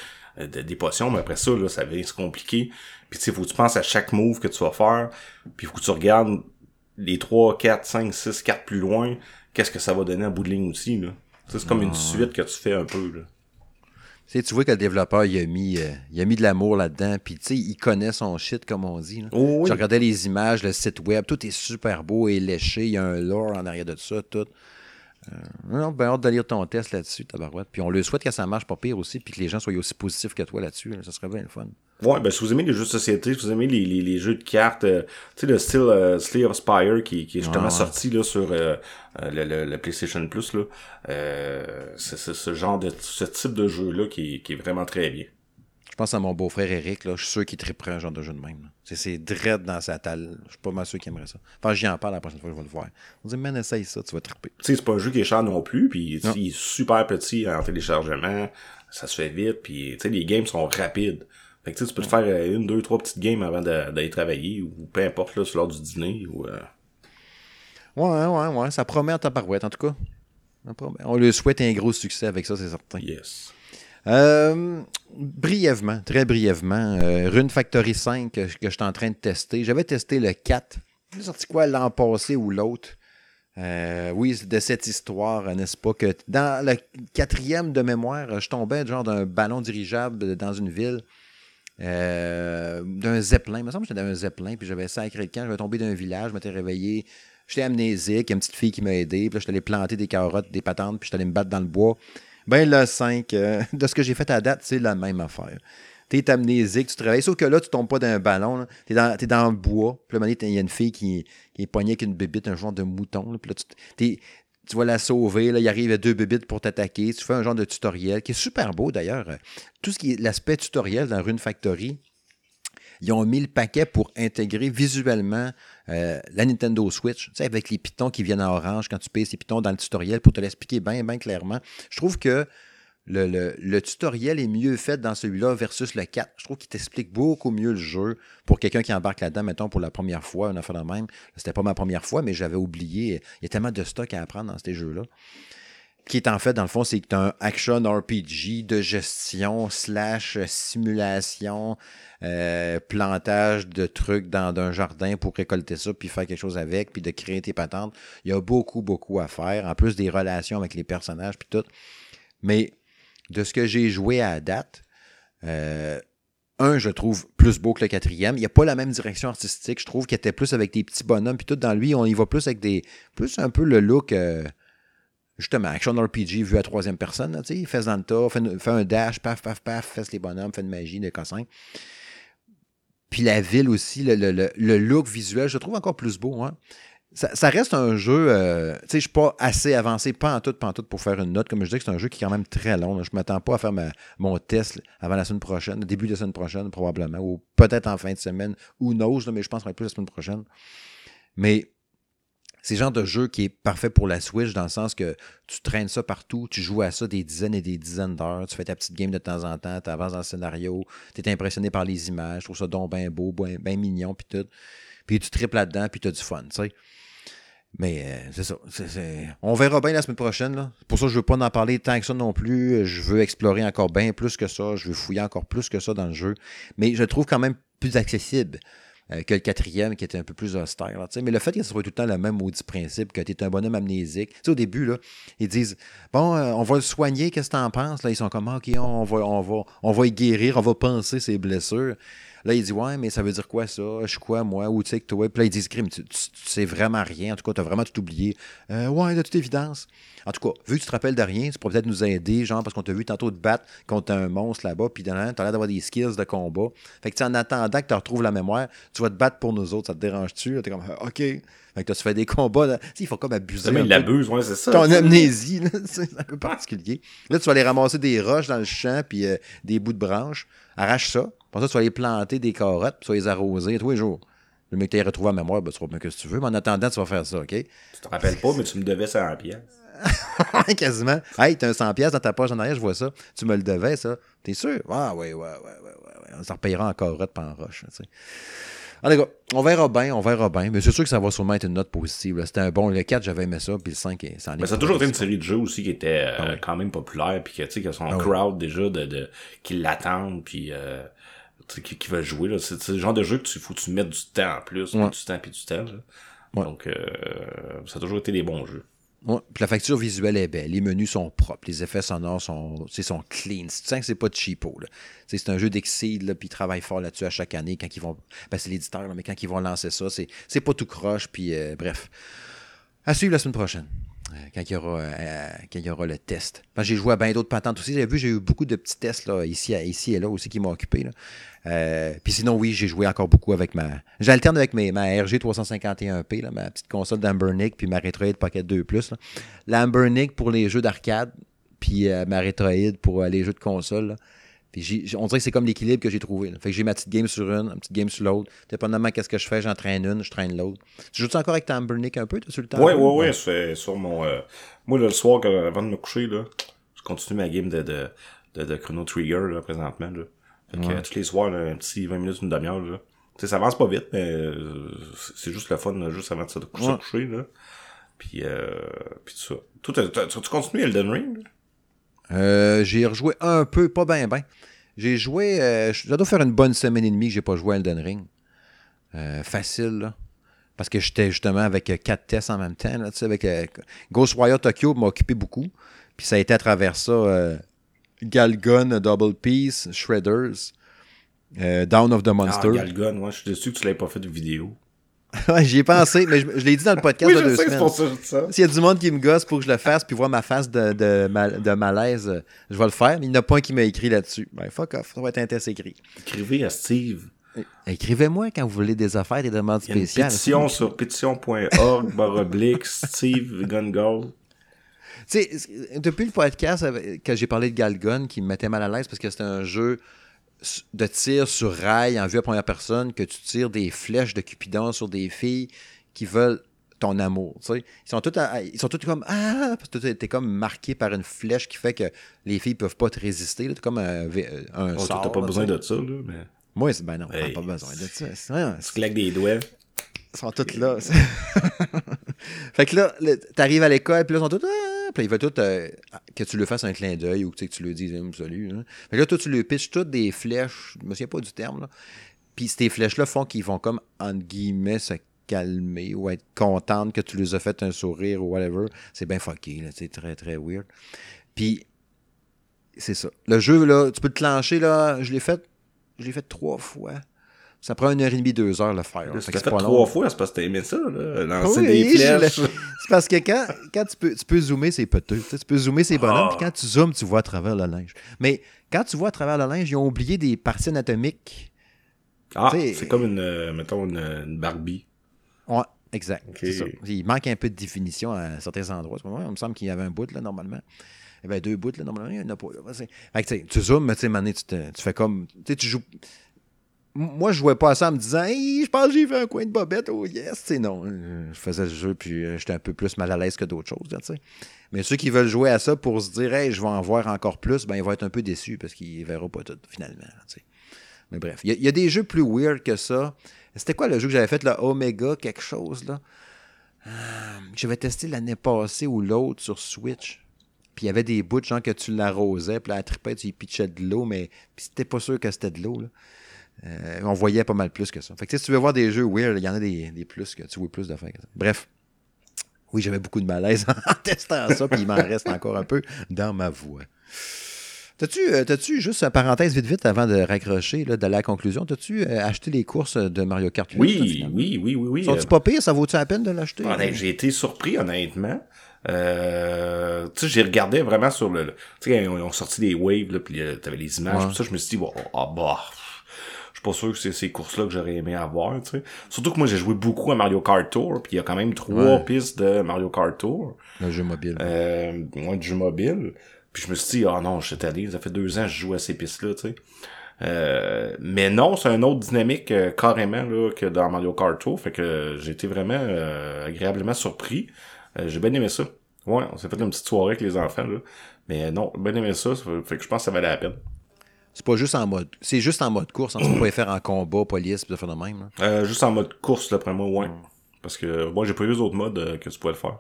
des potions, mais après ça, là, ça devient compliqué. Puis tu sais, faut que tu penses à chaque move que tu vas faire, puis faut que tu regardes les 3, 4, 5, 6 cartes plus loin, qu'est-ce que ça va donner à bout de ligne aussi, là. C'est comme une suite que tu fais un peu, là.
Tu, vois que le développeur, il a mis, euh, il a mis de l'amour là-dedans, puis tu sais, il connaît son shit, comme on dit. Là. Oh, oui. Je regardais les images, le site web, tout est super beau et léché, il y a un lore en arrière de ça, tout. Euh, non, ben hâte de lire ton test là-dessus, tabarouette. Puis on le souhaite que ça marche pas pire aussi, puis que les gens soient aussi positifs que toi là-dessus. Ça serait bien le fun.
Ouais, ben si vous aimez les jeux de société, si vous aimez les, les, les jeux de cartes, euh, tu sais, le style euh, Slay of Spire qui, qui est justement sorti là sur euh, le, le, PlayStation Plus, là, c'est ce genre de ce type de jeu-là qui, qui est vraiment très bien.
Je pense à mon beau-frère Eric, là, je suis sûr qu'il triperait un genre de jeu de même. C'est dread dans sa talle. Je suis pas mal sûr qu'il aimerait ça. Enfin, j'y en parle la prochaine fois je vais le voir. On dit, man, essaye ça, tu vas triper.
Tu sais, c'est pas un jeu qui est cher non plus, puis il est super petit en téléchargement, ça se fait vite, puis tu sais, les games sont rapides. Fait que tu peux te faire euh, une, deux, trois petites games avant d'aller travailler, ou peu importe, là, sur l'heure du dîner, ou... Euh...
Ouais, ouais, ouais, ça promet à ta parouette, en tout cas. On le souhaite un gros succès avec ça, c'est certain.
Yes.
Euh, brièvement, très brièvement, Rune Factory 5 que, je suis en train de tester. J'avais testé le 4. J'ai sorti quoi l'an passé ou l'autre? Euh, oui, de cette histoire, n'est-ce pas, que dans le quatrième de mémoire, je tombais genre d'un ballon dirigeable dans une ville, d'un zeppelin. Il me semble que j'étais dans un zeppelin, puis j'avais sacré le camp, j'avais tombé d'un village, je m'étais réveillé, j'étais amnésique, il y a une petite fille qui m'a aidé, puis là, je suis allé planter des carottes, des patentes, puis je suis allé me battre dans le bois. Ben le 5, euh, de ce que j'ai fait à date, c'est la même affaire. T'es amnésique, tu travailles. Sauf que là, tu tombes pas d'un ballon. T'es dans, es dans le bois. Puis là, il y a une fille qui, qui est poignée avec une bébite, un genre de mouton. Puis là, tu, tu vas la sauver. Là, il arrive à deux bébites pour t'attaquer. Tu fais un genre de tutoriel qui est super beau d'ailleurs. Tout ce qui est l'aspect tutoriel dans Rune Factory, ils ont mis le paquet pour intégrer visuellement euh, la Nintendo Switch, tu sais, avec les pitons qui viennent en orange quand tu payes ces pitons dans le tutoriel pour te l'expliquer bien, bien clairement. Je trouve que le, tutoriel est mieux fait dans celui-là versus le 4. Je trouve qu'il t'explique beaucoup mieux le jeu pour quelqu'un qui embarque là-dedans, mettons, pour la première fois, une affaire de même. C'était pas ma première fois, mais j'avais oublié. Il y a tellement de stock à apprendre dans ces jeux-là qui est en fait, dans le fond, c'est un action RPG de gestion slash simulation, euh, plantage de trucs dans un jardin pour récolter ça, puis faire quelque chose avec, puis de créer tes patentes. Il y a beaucoup, beaucoup à faire, en plus des relations avec les personnages, puis tout. Mais de ce que j'ai joué à date, euh, un, je trouve plus beau que le quatrième. Il n'y a pas la même direction artistique. Je trouve qu'il était plus avec des petits bonhommes. Puis tout dans lui, on y va plus avec des. Plus un peu le look. euh, justement, action RPG vu à troisième personne. là, il fait dans le tas, fait, un dash, paf, paf, paf, fesse les bonhommes, fait une magie, des cossins. Puis la ville aussi, le, le- le- le look visuel, je le trouve encore plus beau. Hein. Ça, reste un jeu, euh, tu sais, je suis pas assez avancé, pas en tout, pas en tout pour faire une note. Comme je dis, c'est un jeu qui est quand même très long. là. Je m'attends pas à faire mon test avant la semaine prochaine, début de la semaine prochaine probablement, ou peut-être en fin de semaine, ou knows, là, mais je pense ça va être plus la semaine prochaine. Mais c'est le genre de jeu qui est parfait pour la Switch dans le sens que tu traînes ça partout, tu joues à ça des dizaines et des dizaines d'heures, tu fais ta petite game de temps en temps, tu avances dans le scénario, tu es impressionné par les images, tu trouves ça donc bien beau, bien mignon, puis tout. Puis tu triples là-dedans, puis tu as du fun, tu sais. Mais euh, c'est ça. On verra bien la semaine prochaine. Pour ça, je veux pas en parler tant que ça non plus. Je veux explorer encore bien plus que ça. Je veux fouiller encore plus que ça dans le jeu. Mais je trouve quand même plus accessible euh, que le quatrième qui était un peu plus austère. mais le fait que ce soit tout le temps le même maudit principe, que tu es un bonhomme amnésique. Au début, là, ils disent Bon, euh, on va le soigner, qu'est-ce que tu en penses? Là, ils sont comme OK, on va, on, va, on y guérir, on va penser ses blessures. Là, il dit Ouais, mais ça veut dire quoi ça? Je suis quoi, moi? Ou tu sais que toi? Puis là, ils disent Crime, tu, tu, tu sais vraiment rien. En tout cas, tu as vraiment tout oublié. Euh, ouais, de toute évidence. En tout cas, vu que tu te rappelles de rien, tu pourrais peut-être nous aider, genre, parce qu'on t'a vu tantôt te battre contre un monstre là-bas, puis tu as l'air d'avoir des skills de combat. Fait que, en attendant que tu retrouves la mémoire, tu vas te battre pour nous autres. Ça te dérange-tu? T'es comme Ah, OK. Fait que tu fais des combats. là? Tu sais, il faut comme abuser.
Mais il l'abuse, ouais, c'est ça.
ton amnésie, là, c'est un peu particulier. Là, tu vas aller ramasser des roches dans le champ, puis euh, des bouts de branches. Arrache ça. Pour ça, tu vas aller planter des carottes, puis tu vas les arroser tous les jours. Le mec tu retrouvé à mémoire, ben, tu vas bien que tu veux, mais en attendant, tu vas faire ça, OK?
Tu te rappelles pas, mais tu me devais 100 pièces.
Quasiment. Hey, t'as un 100$ piastres dans ta poche en arrière, je vois ça. Tu me le devais, ça. T'es sûr? Ah, ouais, ouais, ouais, ouais, ouais. On s'en repayera en carottes pas en roche, tu sais. En tout cas, on verra bien, on verra bien. Mais c'est sûr que ça va sûrement être une note positive. C'était un bon. Le 4, j'avais aimé ça, puis le 5, ça en est
Mais ça a toujours été une série de jeux aussi qui était euh,
Ah oui.
quand même populaire, puis que, tu sais, son
Ah oui.
crowd déjà, de, de, qui l'attendent, puis euh, qui, qui veulent jouer. là. C'est le genre de jeu que tu faut que tu mettes du temps en plus,
Ouais.
du temps puis du temps. là.
Ouais.
Donc, euh, ça a toujours été des bons jeux.
Ouais, puis la facture visuelle est belle. Les menus sont propres. Les effets sonores sont, sont clean. Tu sens que c'est pas de cheapo. C'est un jeu d'Exceed, là, puis ils travaillent fort là-dessus à chaque année quand ils vont. Ben, c'est l'éditeur, mais quand ils vont lancer ça, c'est c'est pas tout croche, puis euh, bref. À suivre la semaine prochaine. Euh, Quand il, y aura, euh, quand il y aura le test. J'ai joué à bien d'autres patentes aussi. Avez vu, j'ai eu beaucoup de petits tests là, ici, ici et là aussi qui m'ont occupé. Euh, Puis sinon, oui, j'ai joué encore beaucoup avec ma. J'alterne avec mes, ma RG 351P, là, ma petite console d'Ambernic, puis ma Retroid Pocket 2 Plus. là. L'Ambernic pour les jeux d'arcade, puis ma Retroid pour les jeux de console. Puis on dirait que c'est comme l'équilibre que j'ai trouvé. là. Fait que j'ai ma petite game sur une, une petite game sur l'autre. Dépendamment qu'est-ce que je fais, j'en traîne une, je traîne l'autre. Tu joues-tu encore avec ta Ambernic un peu, sur le temps?
Ouais, ouais, ouais, c'est sur mon... euh, Moi, là, le soir, avant de me coucher, là, je continue ma game de, de, de, de Chrono Trigger, là, présentement, là. Fait que, tous les soirs, là, un petit 20 minutes, une demi-heure, là. Tu sais, ça avance pas vite, mais c'est- juste le fun, là, juste avant de se coucher,
Ouais.
coucher, là. Puis, euh, puis tout ça. Toi, tu continues Elden Ring? là?
Euh, j'ai rejoué un peu, pas bien, bien. J'ai joué, euh, ça doit faire une bonne semaine et demie que j'ai pas joué à Elden Ring. Euh, facile, là. Parce que j'étais justement avec euh, quatre tests en même temps. Là, tu sais, avec, euh, Ghostwire Tokyo m'a occupé beaucoup. Puis ça a été à travers ça Galgun, Double Peace, Shredders, Down of the
Ah,
Monster.
Galgun, ouais, je suis déçu que tu l'aies pas fait de vidéo.
Ouais, J'y ai pensé, mais je, je l'ai dit dans le podcast
Oui, je
deux
sais, c'est
semaines.
pour ça que je dis ça.
S'il y a du monde qui me gosse pour que je le fasse, puis voir ma face de, de, mal- de malaise, je vais le faire. Mais il n'y en a pas un qui m'a écrit là-dessus. Ben, fuck off, ça va être un test écrit.
Écrivez à Steve.
Écrivez-moi quand vous voulez des affaires, des demandes
Il y a une
spéciales.
pétition sur pétition.org, barre oblique, Steve Gun
Tu sais, depuis le podcast que j'ai parlé de Galgun, qui me mettait mal à l'aise parce que c'était un jeu de tir sur rail en vue à première personne, que tu tires des flèches de Cupidon sur des filles qui veulent ton amour. tu sais. Ils sont tous à- ils sont tous comme Ah! Parce que t'es comme marqué par une flèche qui fait que les filles peuvent pas te résister. T'es comme un, un
Oh,
sort.
T'as pas
là,
besoin de ça, là, mais.
Moi, c'est ben non,
Hey.
t'as pas besoin de ça.
Tu claques des doigts.
ils sont tous là. fait que là, t'arrives à l'école, puis là, ils sont tous. Ils veulent tous euh, que tu lui fasses un clin d'œil ou que tu lui dises Hum, salut. hein. Fait que là, toi, tu lui pitches toutes des flèches. Je me souviens pas du terme, là. Puis ces flèches-là font qu'ils vont comme, entre guillemets, se calmer ou être contentes que tu les as fait un sourire ou whatever. C'est bien fucké. C'est très, très weird. Puis, c'est ça. Le jeu, là, tu peux te clencher, là. Je l'ai fait je l'ai fait trois fois. Ça prend une heure et demie, deux heures le faire.
L'as fait trois fois, c'est parce que t'as aimé ça, là, lancer
Oui,
des flèches.
je C'est parce que quand, quand tu, peux, tu peux zoomer, c'est peteux. Tu, peux zoomer ces bonhommes,
Ah.
puis quand tu zoomes, tu vois à travers le linge. Mais quand tu vois à travers le linge, ils ont oublié des parties anatomiques.
Ah, c'est comme une, euh, mettons, une, une Barbie.
Ouais, exact.
Ok.
c'est ça. Il manque un peu de définition à certains endroits. Il me semble qu'il y avait un bout, là, normalement. Il y avait deux bouts, là, normalement. Il y en a pas, là. C'est- Fait que, tu zoomes, mais tu sais, tu, te- tu fais comme. Tu sais, tu joues. Moi, je jouais pas à ça en me disant, hey, je pense que j'ai fait un coin de bobette, oh yes. Non. Euh, Je faisais le jeu, puis euh, j'étais un peu plus mal à l'aise que d'autres choses. Mais ceux qui veulent jouer à ça pour se dire, hey, je vais en voir encore plus, ben, ils vont être un peu déçus parce qu'ils verront pas tout, finalement. Mais bref, il y, a- des jeux plus weird que ça. C'était quoi le jeu que j'avais fait, là? Omega, quelque chose, là? Euh, J'avais testé l'année passée ou l'autre sur Switch. Puis il y avait des bouts, genre que tu l'arrosais, puis là, elle trippait, tu y pitchais de l'eau, mais c'était pas sûr que c'était de l'eau, là. Euh, on voyait pas mal plus que ça. Fait que tu sais, si tu veux voir des jeux weird, il y en a des, des plus que tu vois plus de faire que ça. Bref. Oui, j'avais beaucoup de malaise en testant ça, puis il m'en reste encore un peu dans ma voix. T'as-tu, euh, t'as-tu, juste une parenthèse vite vite avant de raccrocher, là, à la conclusion, t'as-tu euh, acheté les courses de Mario Kart 8? toi,
Oui, oui, oui, oui, oui.
Sont-tu pas pires? Ça vaut-tu la peine de l'acheter?
Honnête, j'ai été surpris, honnêtement. Euh, tu sais, j'ai regardé vraiment sur le... Tu sais, ils ont, sorti des waves, là, puis t'avais les images,
Ouais.
tout ça, je me suis dit, bon, ah bah... Pas sûr que c'est ces courses-là que j'aurais aimé avoir, tu sais. Surtout que moi, j'ai joué beaucoup à Mario Kart Tour, puis il y a quand même trois
Ouais.
pistes de Mario Kart Tour,
Le jeu mobile.
euh, de jeu mobile. Puis je me suis dit, ah non, je suis allé, ça fait deux ans que je joue à ces pistes-là, tu sais. Euh, mais non, c'est un autre dynamique euh, carrément là, que dans Mario Kart Tour. Fait que j'ai été vraiment euh, agréablement surpris. Euh, j'ai bien aimé ça. Ouais, on s'est fait une petite soirée avec les enfants là. Mais non, bien aimé ça. ça fait que je pense que ça valait la peine.
C'est pas juste en mode. C'est juste en mode course. hein, pas les faire en combat, police, pis ça fait de même.
Euh, juste en mode course, d'après moi, ouais. Parce que moi j'ai pas vu d'autres modes euh, que tu pouvais le faire.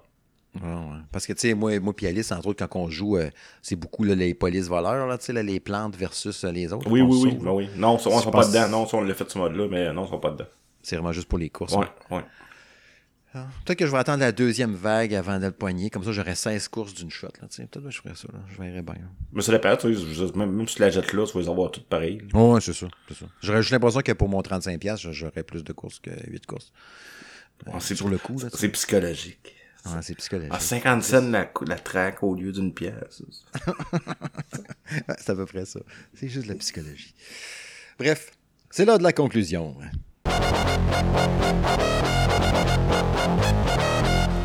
Ouais, ouais. Parce que, tu sais, moi, moi puis Alice, entre autres, quand on joue, euh, c'est beaucoup là, les polices voleurs, là, les plantes versus les autres.
Oui, oui, oui,
sauve,
ben oui. Non, on, on
Je
sont pas dedans. Non, on l'a fait ce mode-là, mais non, on sont pas dedans.
C'est vraiment juste pour les courses.
Ouais,
hein.
ouais.
Ah, Peut-être que je vais attendre la deuxième vague avant de le poigner. Comme ça, j'aurai 16 courses d'une shot. Peut-être que je ferais ça. Là. Je verrai bien.
Mais ça dépend, même, même si tu la jettes là, tu vas les avoir toutes pareilles.
Oh, ouais, c'est ça. ça. J'aurais juste l'impression que pour mon 35$, j'aurais plus de courses que 8 courses.
C'est
Sur le coup.
C'est psychologique.
Ah, c'est psychologique.
Ah, 50 cents la, la traque au lieu d'une pièce.
C'est à peu près ça. C'est juste de la psychologie. Bref, c'est l'heure de la conclusion.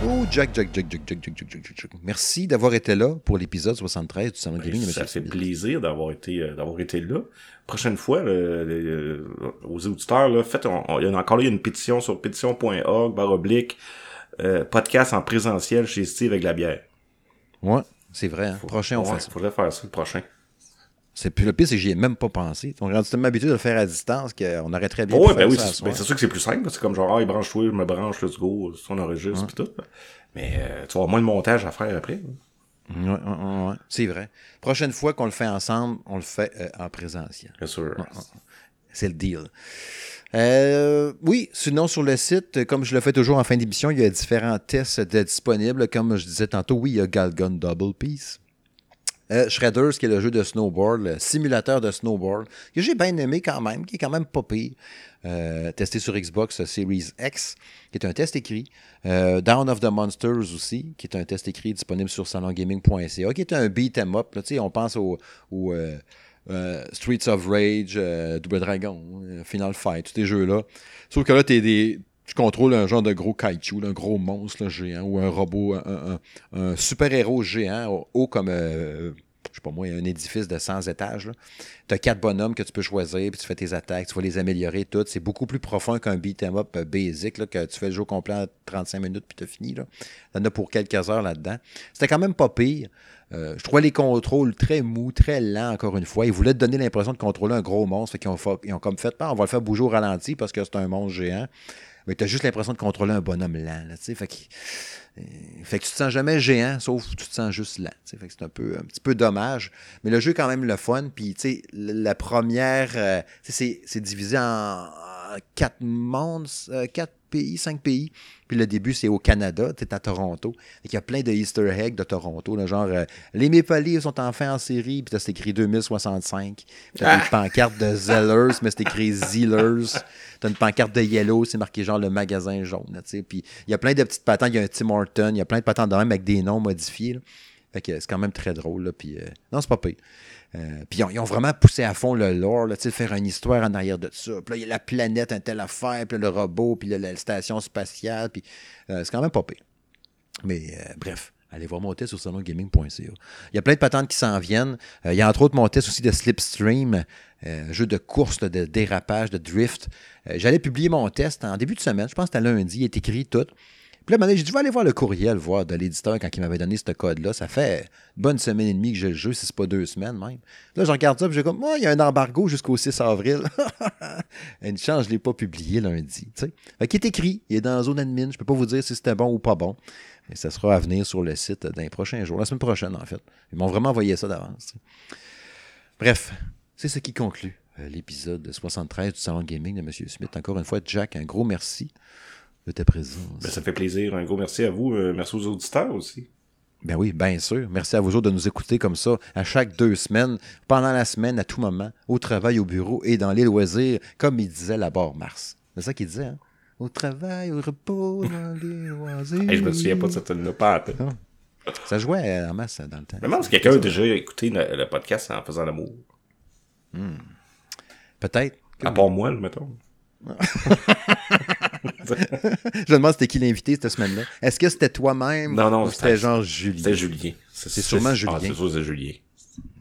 Oh, Jack, Jack, Jack, Jack, Jack, Jack, Jack, Jack, Jack, Jack. Merci d'avoir été là pour l'épisode 73 du Salon Gaming de
ça fait plaisir d'avoir été euh, d'avoir été là. Prochaine fois, le- aux auditeurs, faites, il y en a encore une pétition sur pétition.org, barre oblique, euh, podcast en présentiel chez Steve avec la bière.
Ouais, c'est vrai. hein. Prochain, on fait ça.
faudrait faire ça le prochain.
C'est plus le pire, c'est que j'y ai même pas pensé. On est rendu tellement habitué de le faire à distance qu'on aurait très bien
Oh,
pu
ouais, ben
faire
oui, c'est ben, c'est sûr que c'est plus simple. C'est comme genre, ah, il branche toi, je me branche, let's go, on enregistre pis tout. Mais euh, tu vas avoir moins de montage à faire après.
Ouais, ouais, ouais, ouais. C'est vrai. Prochaine fois qu'on le fait ensemble, on le fait euh, en présentiel.
Bien sûr.
C'est le deal. Euh, oui, sinon sur le site, comme je le fais toujours en fin d'émission, il y a différents tests disponibles. Comme je disais tantôt, oui, il y a Galgun Double Piece. Euh, Shredders, qui est le jeu de snowboard, le simulateur de snowboard, que j'ai bien aimé quand même, qui est quand même pas pire. Euh, testé sur Xbox Series X, qui est un test écrit. Euh, Down of the Monsters aussi, qui est un test écrit disponible sur salongaming.ca, qui est un beat 'em up. Là, Tu on pense au, au, euh, euh, Streets of Rage, euh, Double Dragon, euh, Final Fight, tous ces jeux-là. Sauf que là, t'es des, tu contrôles un genre de gros kaiju, un gros monstre géant, ou un robot, un, super-héros géant, haut- comme, euh, je sais pas moi, un édifice de 100 étages. Tu as quatre bonhommes que tu peux choisir, puis tu fais tes attaques, tu vas les améliorer toutes. C'est beaucoup plus profond qu'un beat'em up euh, basic, que tu fais le jeu complet en 35 minutes, puis tu fini. Là. T'en as pour quelques heures là-dedans. C'était quand même pas pire. Euh, je trouvais les contrôles très mous, très lents, encore une fois. Ils voulaient te donner l'impression de contrôler un gros monstre. Fait qu'ils ont, ils ont comme fait, Ah, on va le faire bouger ralenti parce que c'est un monstre géant. Mais tu juste l'impression de contrôler un bonhomme lent. Là, tu sais. fait, que, euh, fait tu te sens jamais géant, sauf que tu te sens juste lent. Fait que c'est un, peu, un petit peu dommage. Mais le jeu est quand même le fun. Puis, la première, euh, c'est divisé en, quatre mondes, euh, quatre pays, cinq pays. Puis le début, c'est au Canada, tu à Toronto. Il y a plein de Easter eggs de Toronto, là, genre euh, les Maple sont enfin en série, puis c'est écrit 2065. Puis t'as une pancarte de Zellers, mais c'est écrit Zellers. T'as une pancarte de Yellow, c'est marqué genre le magasin jaune. Puis il y a plein de petites patentes, il y a un Tim Horton, il y a plein de patentes de même avec des noms modifiés. là. Fait que c'est quand même très drôle, là. Puis euh, non, c'est pas pire. Euh, puis ils ont, vraiment poussé à fond le lore, là, faire une histoire en arrière de ça. Puis là, il y a la planète, un tel affaire, puis le robot, puis la station spatiale, puis euh, c'est quand même pas pire. Mais euh, bref, allez voir mon test sur salongaming.ca. Il y a plein de patentes qui s'en viennent. Il y a entre autres mon test aussi de Slipstream, jeu de course, de dérapage, de drift. J'allais publier mon test en début de semaine, je pense que c'était lundi, il est écrit tout. Puis là, j'ai je vais aller voir le courriel, voir de l'éditeur quand il m'avait donné ce code-là. Ça fait une bonne semaine et demie que j'ai le jeu, si c'est pas deux semaines même. Là, je regarde ça, puis j'ai comme, moi, il y a un embargo jusqu'au 6 avril. une chance, je l'ai pas publié lundi. tu est écrit, il est dans zone admin. Je peux pas vous dire si c'était bon ou pas bon. Mais ça sera à venir sur le site dans les prochains jours, la semaine prochaine, en fait. Ils m'ont vraiment envoyé ça d'avance. Bref, c'est ce qui conclut euh, l'épisode 73 du Salon Gaming de M. Smith. Encore une fois, Jack, un gros merci de ta présence.
Ben, ça fait plaisir. Un gros merci à vous. euh, merci aux auditeurs aussi.
Ben oui, bien sûr. Merci à vous autres de nous écouter comme ça, à chaque deux semaines, pendant la semaine, à tout moment, au travail, au bureau et dans les loisirs, comme il disait là-bas Mars. C'est ça qu'il disait, hein? Au travail, au repos, dans les loisirs.
Hey, je me souviens pas de cette pas peine.
Ça jouait en masse dans le temps.
Je me demande si quelqu'un a déjà écouté le, le podcast en faisant l'amour.
Peut-être.
À part moi, là, mettons.
Je me demande c'était qui l'invité cette semaine-là. Est-ce que c'était toi-même
Non, non,
ou
c'était-
genre Julien?
C'était Julien.
C'est sûrement Julien.
Ah, c'est sûr, c'est Julien.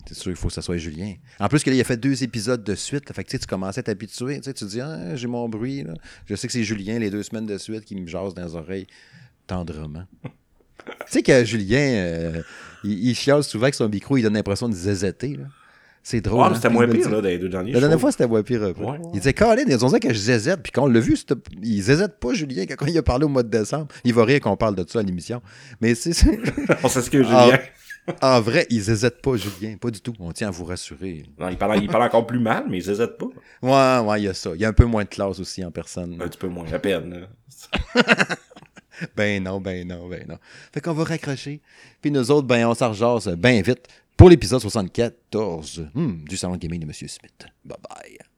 C'est sûr, il faut que ça soit Julien. En plus, que là, il a fait deux épisodes de suite. fait que, tu sais, tu commençais à t'habituer. Tu sais, tu te dis, ah, j'ai mon bruit. là. Je sais que c'est Julien, les deux semaines de suite, qui me jase dans les oreilles tendrement. tu sais que Julien, euh, il, il chiale souvent que son micro, il donne l'impression de zézetter. là. C'est drôle.
Ah,
hein,
c'était moins pire, là, dans les deux derniers
La dernière fois, c'était moins pire.
Ouais.
Il disait, Colin, ils ont dit que je zézette. Puis quand on l'a vu, il zézette pas, Julien, quand il a parlé au mois de décembre. Il va rire qu'on parle de ça à l'émission. Mais c'est
On s'excuse. Julien.
en vrai, il zézette pas, Julien. Pas du tout. On tient à vous rassurer.
Non, il parle, il parle encore plus mal, mais il hésite pas.
Ouais, ouais, il y a ça. Il y a un peu moins de classe aussi en personne.
Un petit peu moins, à peine.
Ben non, ben non, ben non. Fait qu'on va raccrocher. Puis nous autres, ben on s'en ben vite pour l'épisode 74 hmm, du Salon Gaming de M. Smith. Bye bye.